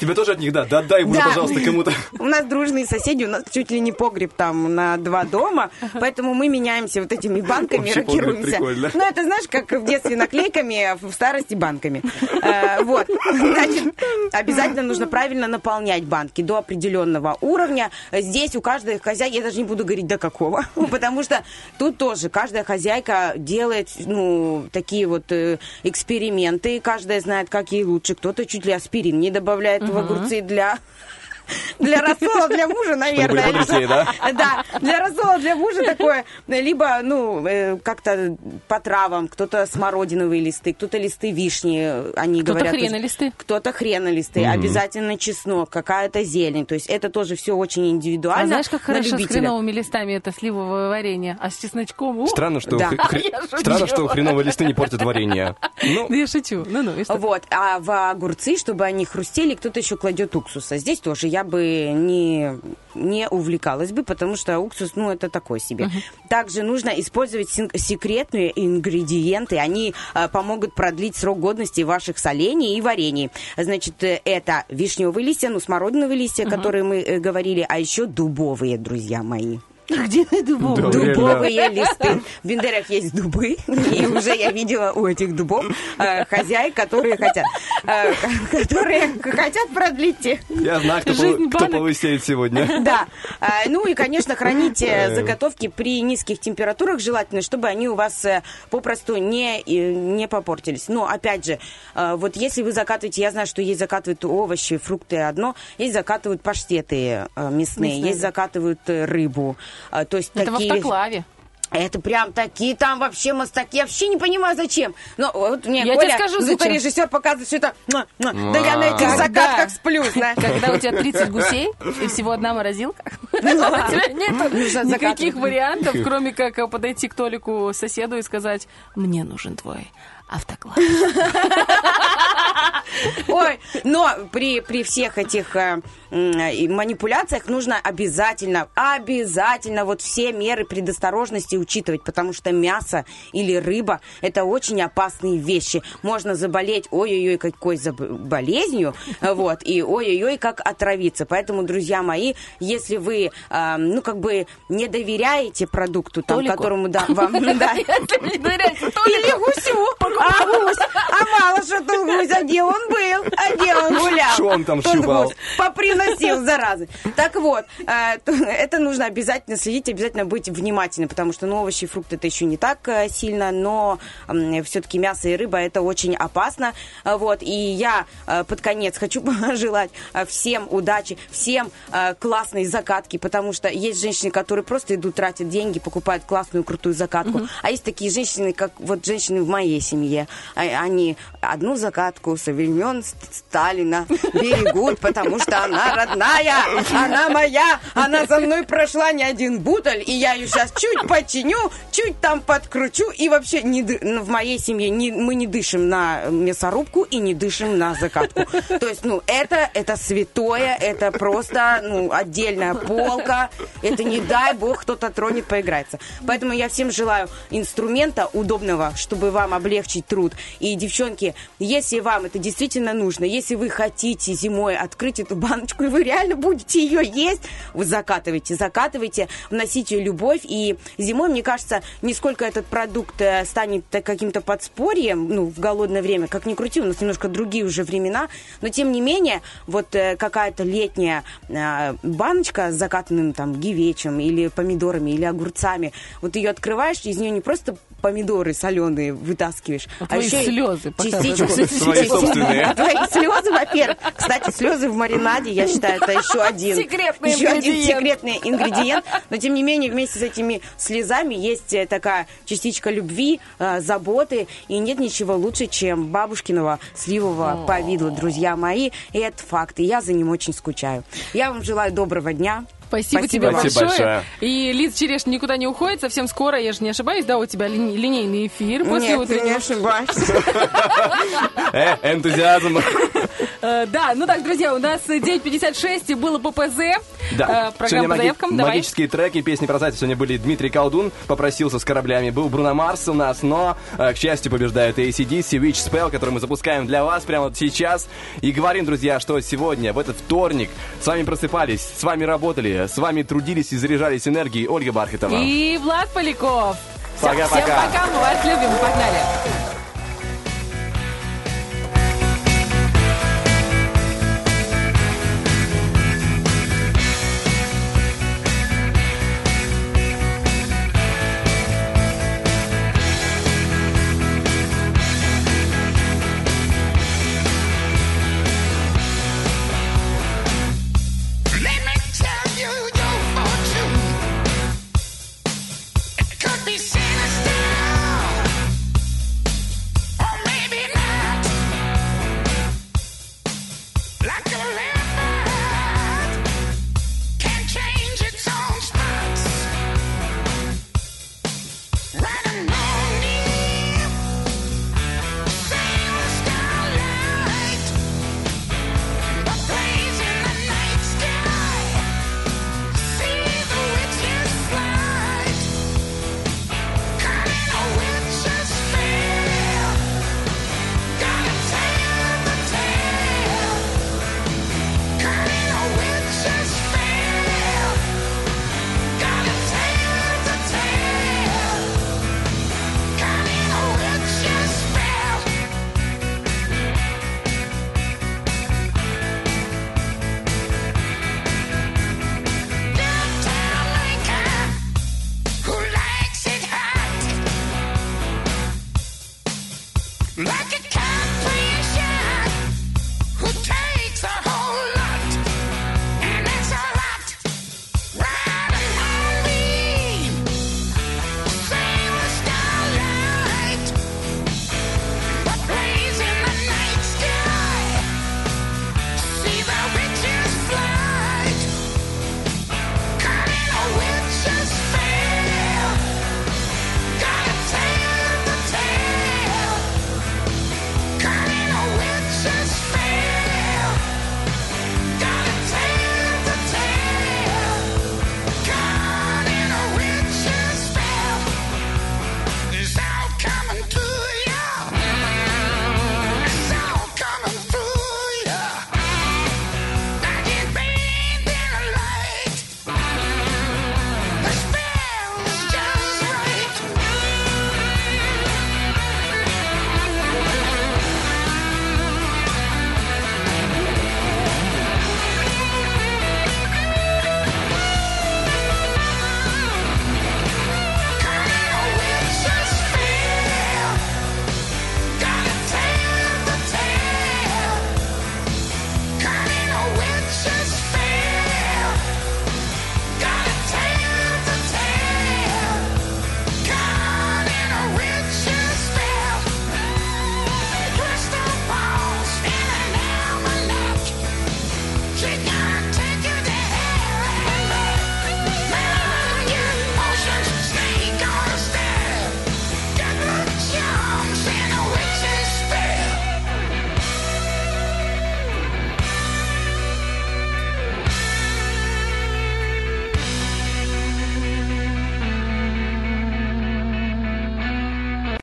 Тебе тоже от них, да, да, дай уже, Да. Пожалуйста, кому-то. У нас дружные соседи, у нас чуть ли не погреб там на два дома, поэтому мы меняемся вот этими банками, рокируемся. Ну, это знаешь, как в детстве наклейками, а в старости банками. Э, Вот. Значит, обязательно нужно правильно наполнять банки до определенного уровня. Здесь у каждой хозяйки, я даже не буду говорить до какого, потому что тут тоже каждая хозяйка делает, ну, такие вот э, эксперименты, каждая знает, как ей лучше. Кто-то чуть ли аспирин не добавляет в огурцы для Для рассола для мужа, наверное. прибодрить, да? Да, для рассола для мужа такое, либо, ну, э, как-то по травам, кто-то смородиновые листы, кто-то листы вишни, они Кто-то говорят. то есть хренолисты. Кто-то хренолисты, обязательно чеснок, какая-то зелень. То есть это тоже все очень индивидуально. А знаешь, как на хорошо с любителя. хреновыми листами это сливовое варенье, а с чесночком... ух! Странно, что, Да. хр- хр- Я шучу. странно, что хреновые листы не портят варенье. Ну, Да я шучу. Ну-ну, и что? Вот, а в огурцы, чтобы они хрустели, кто-то еще кладет уксуса. Здесь тоже я бы не, не увлекалась бы, потому что уксус, ну, это такое себе. Также нужно использовать секретные ингредиенты. Они э, помогут продлить срок годности ваших солений и варений. Значит, э, это вишневые листья, ну, смородиновые листья, которые мы э, говорили, а еще дубовые, друзья мои. Где дубовый? Да, реально. Дубовые листы. В Бендерах есть дубы, и уже я видела у этих дубов э, хозяек, которые хотят, которые хотят продлить те. я знаю, кто, Жизнь кто банок. полысеет сегодня. Да. А, Ну и, конечно, храните заготовки при низких температурах, желательно, чтобы они у вас э, попросту не, э, не попортились. Но, опять же, э, вот если вы закатываете, я знаю, что есть закатывают овощи, фрукты одно, есть закатывают паштеты э, мясные, Мясные, есть да. закатывают э, рыбу. То есть Это в такие... автоклаве. Это прям такие там вообще мастаки. Я вообще не понимаю, зачем. Но вот мне Я Коля, тебе скажу, звукорежиссер, показывает, что это... Да я на этих закатках сплю. Когда у тебя 30 гусей и всего одна морозилка, у тебя нет Нужно никаких вариантов, кроме как э, подойти к Толику соседу и сказать, мне нужен твой автоклав. Ой, но при, при всех этих э, и манипуляциях нужно обязательно, обязательно вот все меры предосторожности учитывать, потому что мясо или рыба – это очень опасные вещи. Можно заболеть, ой-ой-ой, какой заб- болезнью, э, вот, и ой-ой-ой, как отравиться. Поэтому, друзья мои, если вы, э, ну, как бы не доверяете продукту, там, Толику? которому, да, вам, да, или гусю. А гусь, а мало что тут гусь, а где он был, а где он гулял. Что он там Тот щупал? гусь Поприносил, заразы. Так вот, э, это нужно обязательно следить, обязательно быть внимательным, потому что ну, овощи и фрукты это еще не так э, сильно, но все-таки мясо и рыба это очень опасно. Э, Вот, и я под конец хочу пожелать всем удачи, всем классной закатки, потому что есть женщины, которые просто идут, тратят деньги, покупают классную, крутую закатку. А есть такие женщины, как вот женщины в моей семье. А- Они одну закатку со времен Ст- Сталина берегут, потому что она родная, она моя, она за мной прошла не один буталь, и я ее сейчас чуть починю, чуть там подкручу, и вообще не ну, в моей семье не- мы не дышим на мясорубку и не дышим на закатку. То есть, ну, это, это святое, это просто, ну, отдельная полка, это не дай бог кто-то тронет, поиграется. Поэтому я всем желаю инструмента удобного, чтобы вам облегчить труд. И, девчонки, если вам это действительно нужно, если вы хотите зимой открыть эту баночку, и вы реально будете ее есть, вы закатывайте, закатывайте, вносите любовь. И зимой, мне кажется, не сколько этот продукт э, станет каким-то подспорьем, ну, в голодное время, как ни крути, у нас немножко другие уже времена, но тем не менее, вот э, какая-то летняя э, баночка с закатанным там гивечем или помидорами или огурцами, вот ее открываешь, из нее не просто помидоры соленые вытаскиваешь, А а, твои еще слезы частичку. Свои собственные. А твои слезы, во-первых. Кстати, слезы в маринаде, я считаю, это еще один, Секретный еще один ингредиент. секретный ингредиент. Но, тем не менее, вместе с этими слезами есть э, такая частичка любви, э, заботы. И нет ничего лучше, чем бабушкиного сливового повидла, друзья мои. И это факт. И я за ним очень скучаю. Я вам желаю доброго дня. Спасибо, Спасибо тебе вам. большое. Большое. И Лиз Череш никуда не уходит. Совсем скоро, я же не ошибаюсь, да, у тебя лини- линейный эфир после Нет, ты не утреннего. ошибаешься. Э, энтузиазм. Э, Да, ну так, друзья, у нас 9.56 и было ППЗ. Да. Э, Программа по заявкам, магические треки, песни про зайцев сегодня были Дмитрий Колдун, попросился с кораблями, был Бруно Марс у нас, но, к счастью, побеждает ACDC, Witch Spell, который мы запускаем для вас прямо вот сейчас. И говорим, друзья, что сегодня, в этот вторник, с вами просыпались, с вами работали, с вами трудились и заряжались энергией Ольга Бархатова. И Влад Поляков. Пока-пока. Всем пока, мы вас любим, погнали.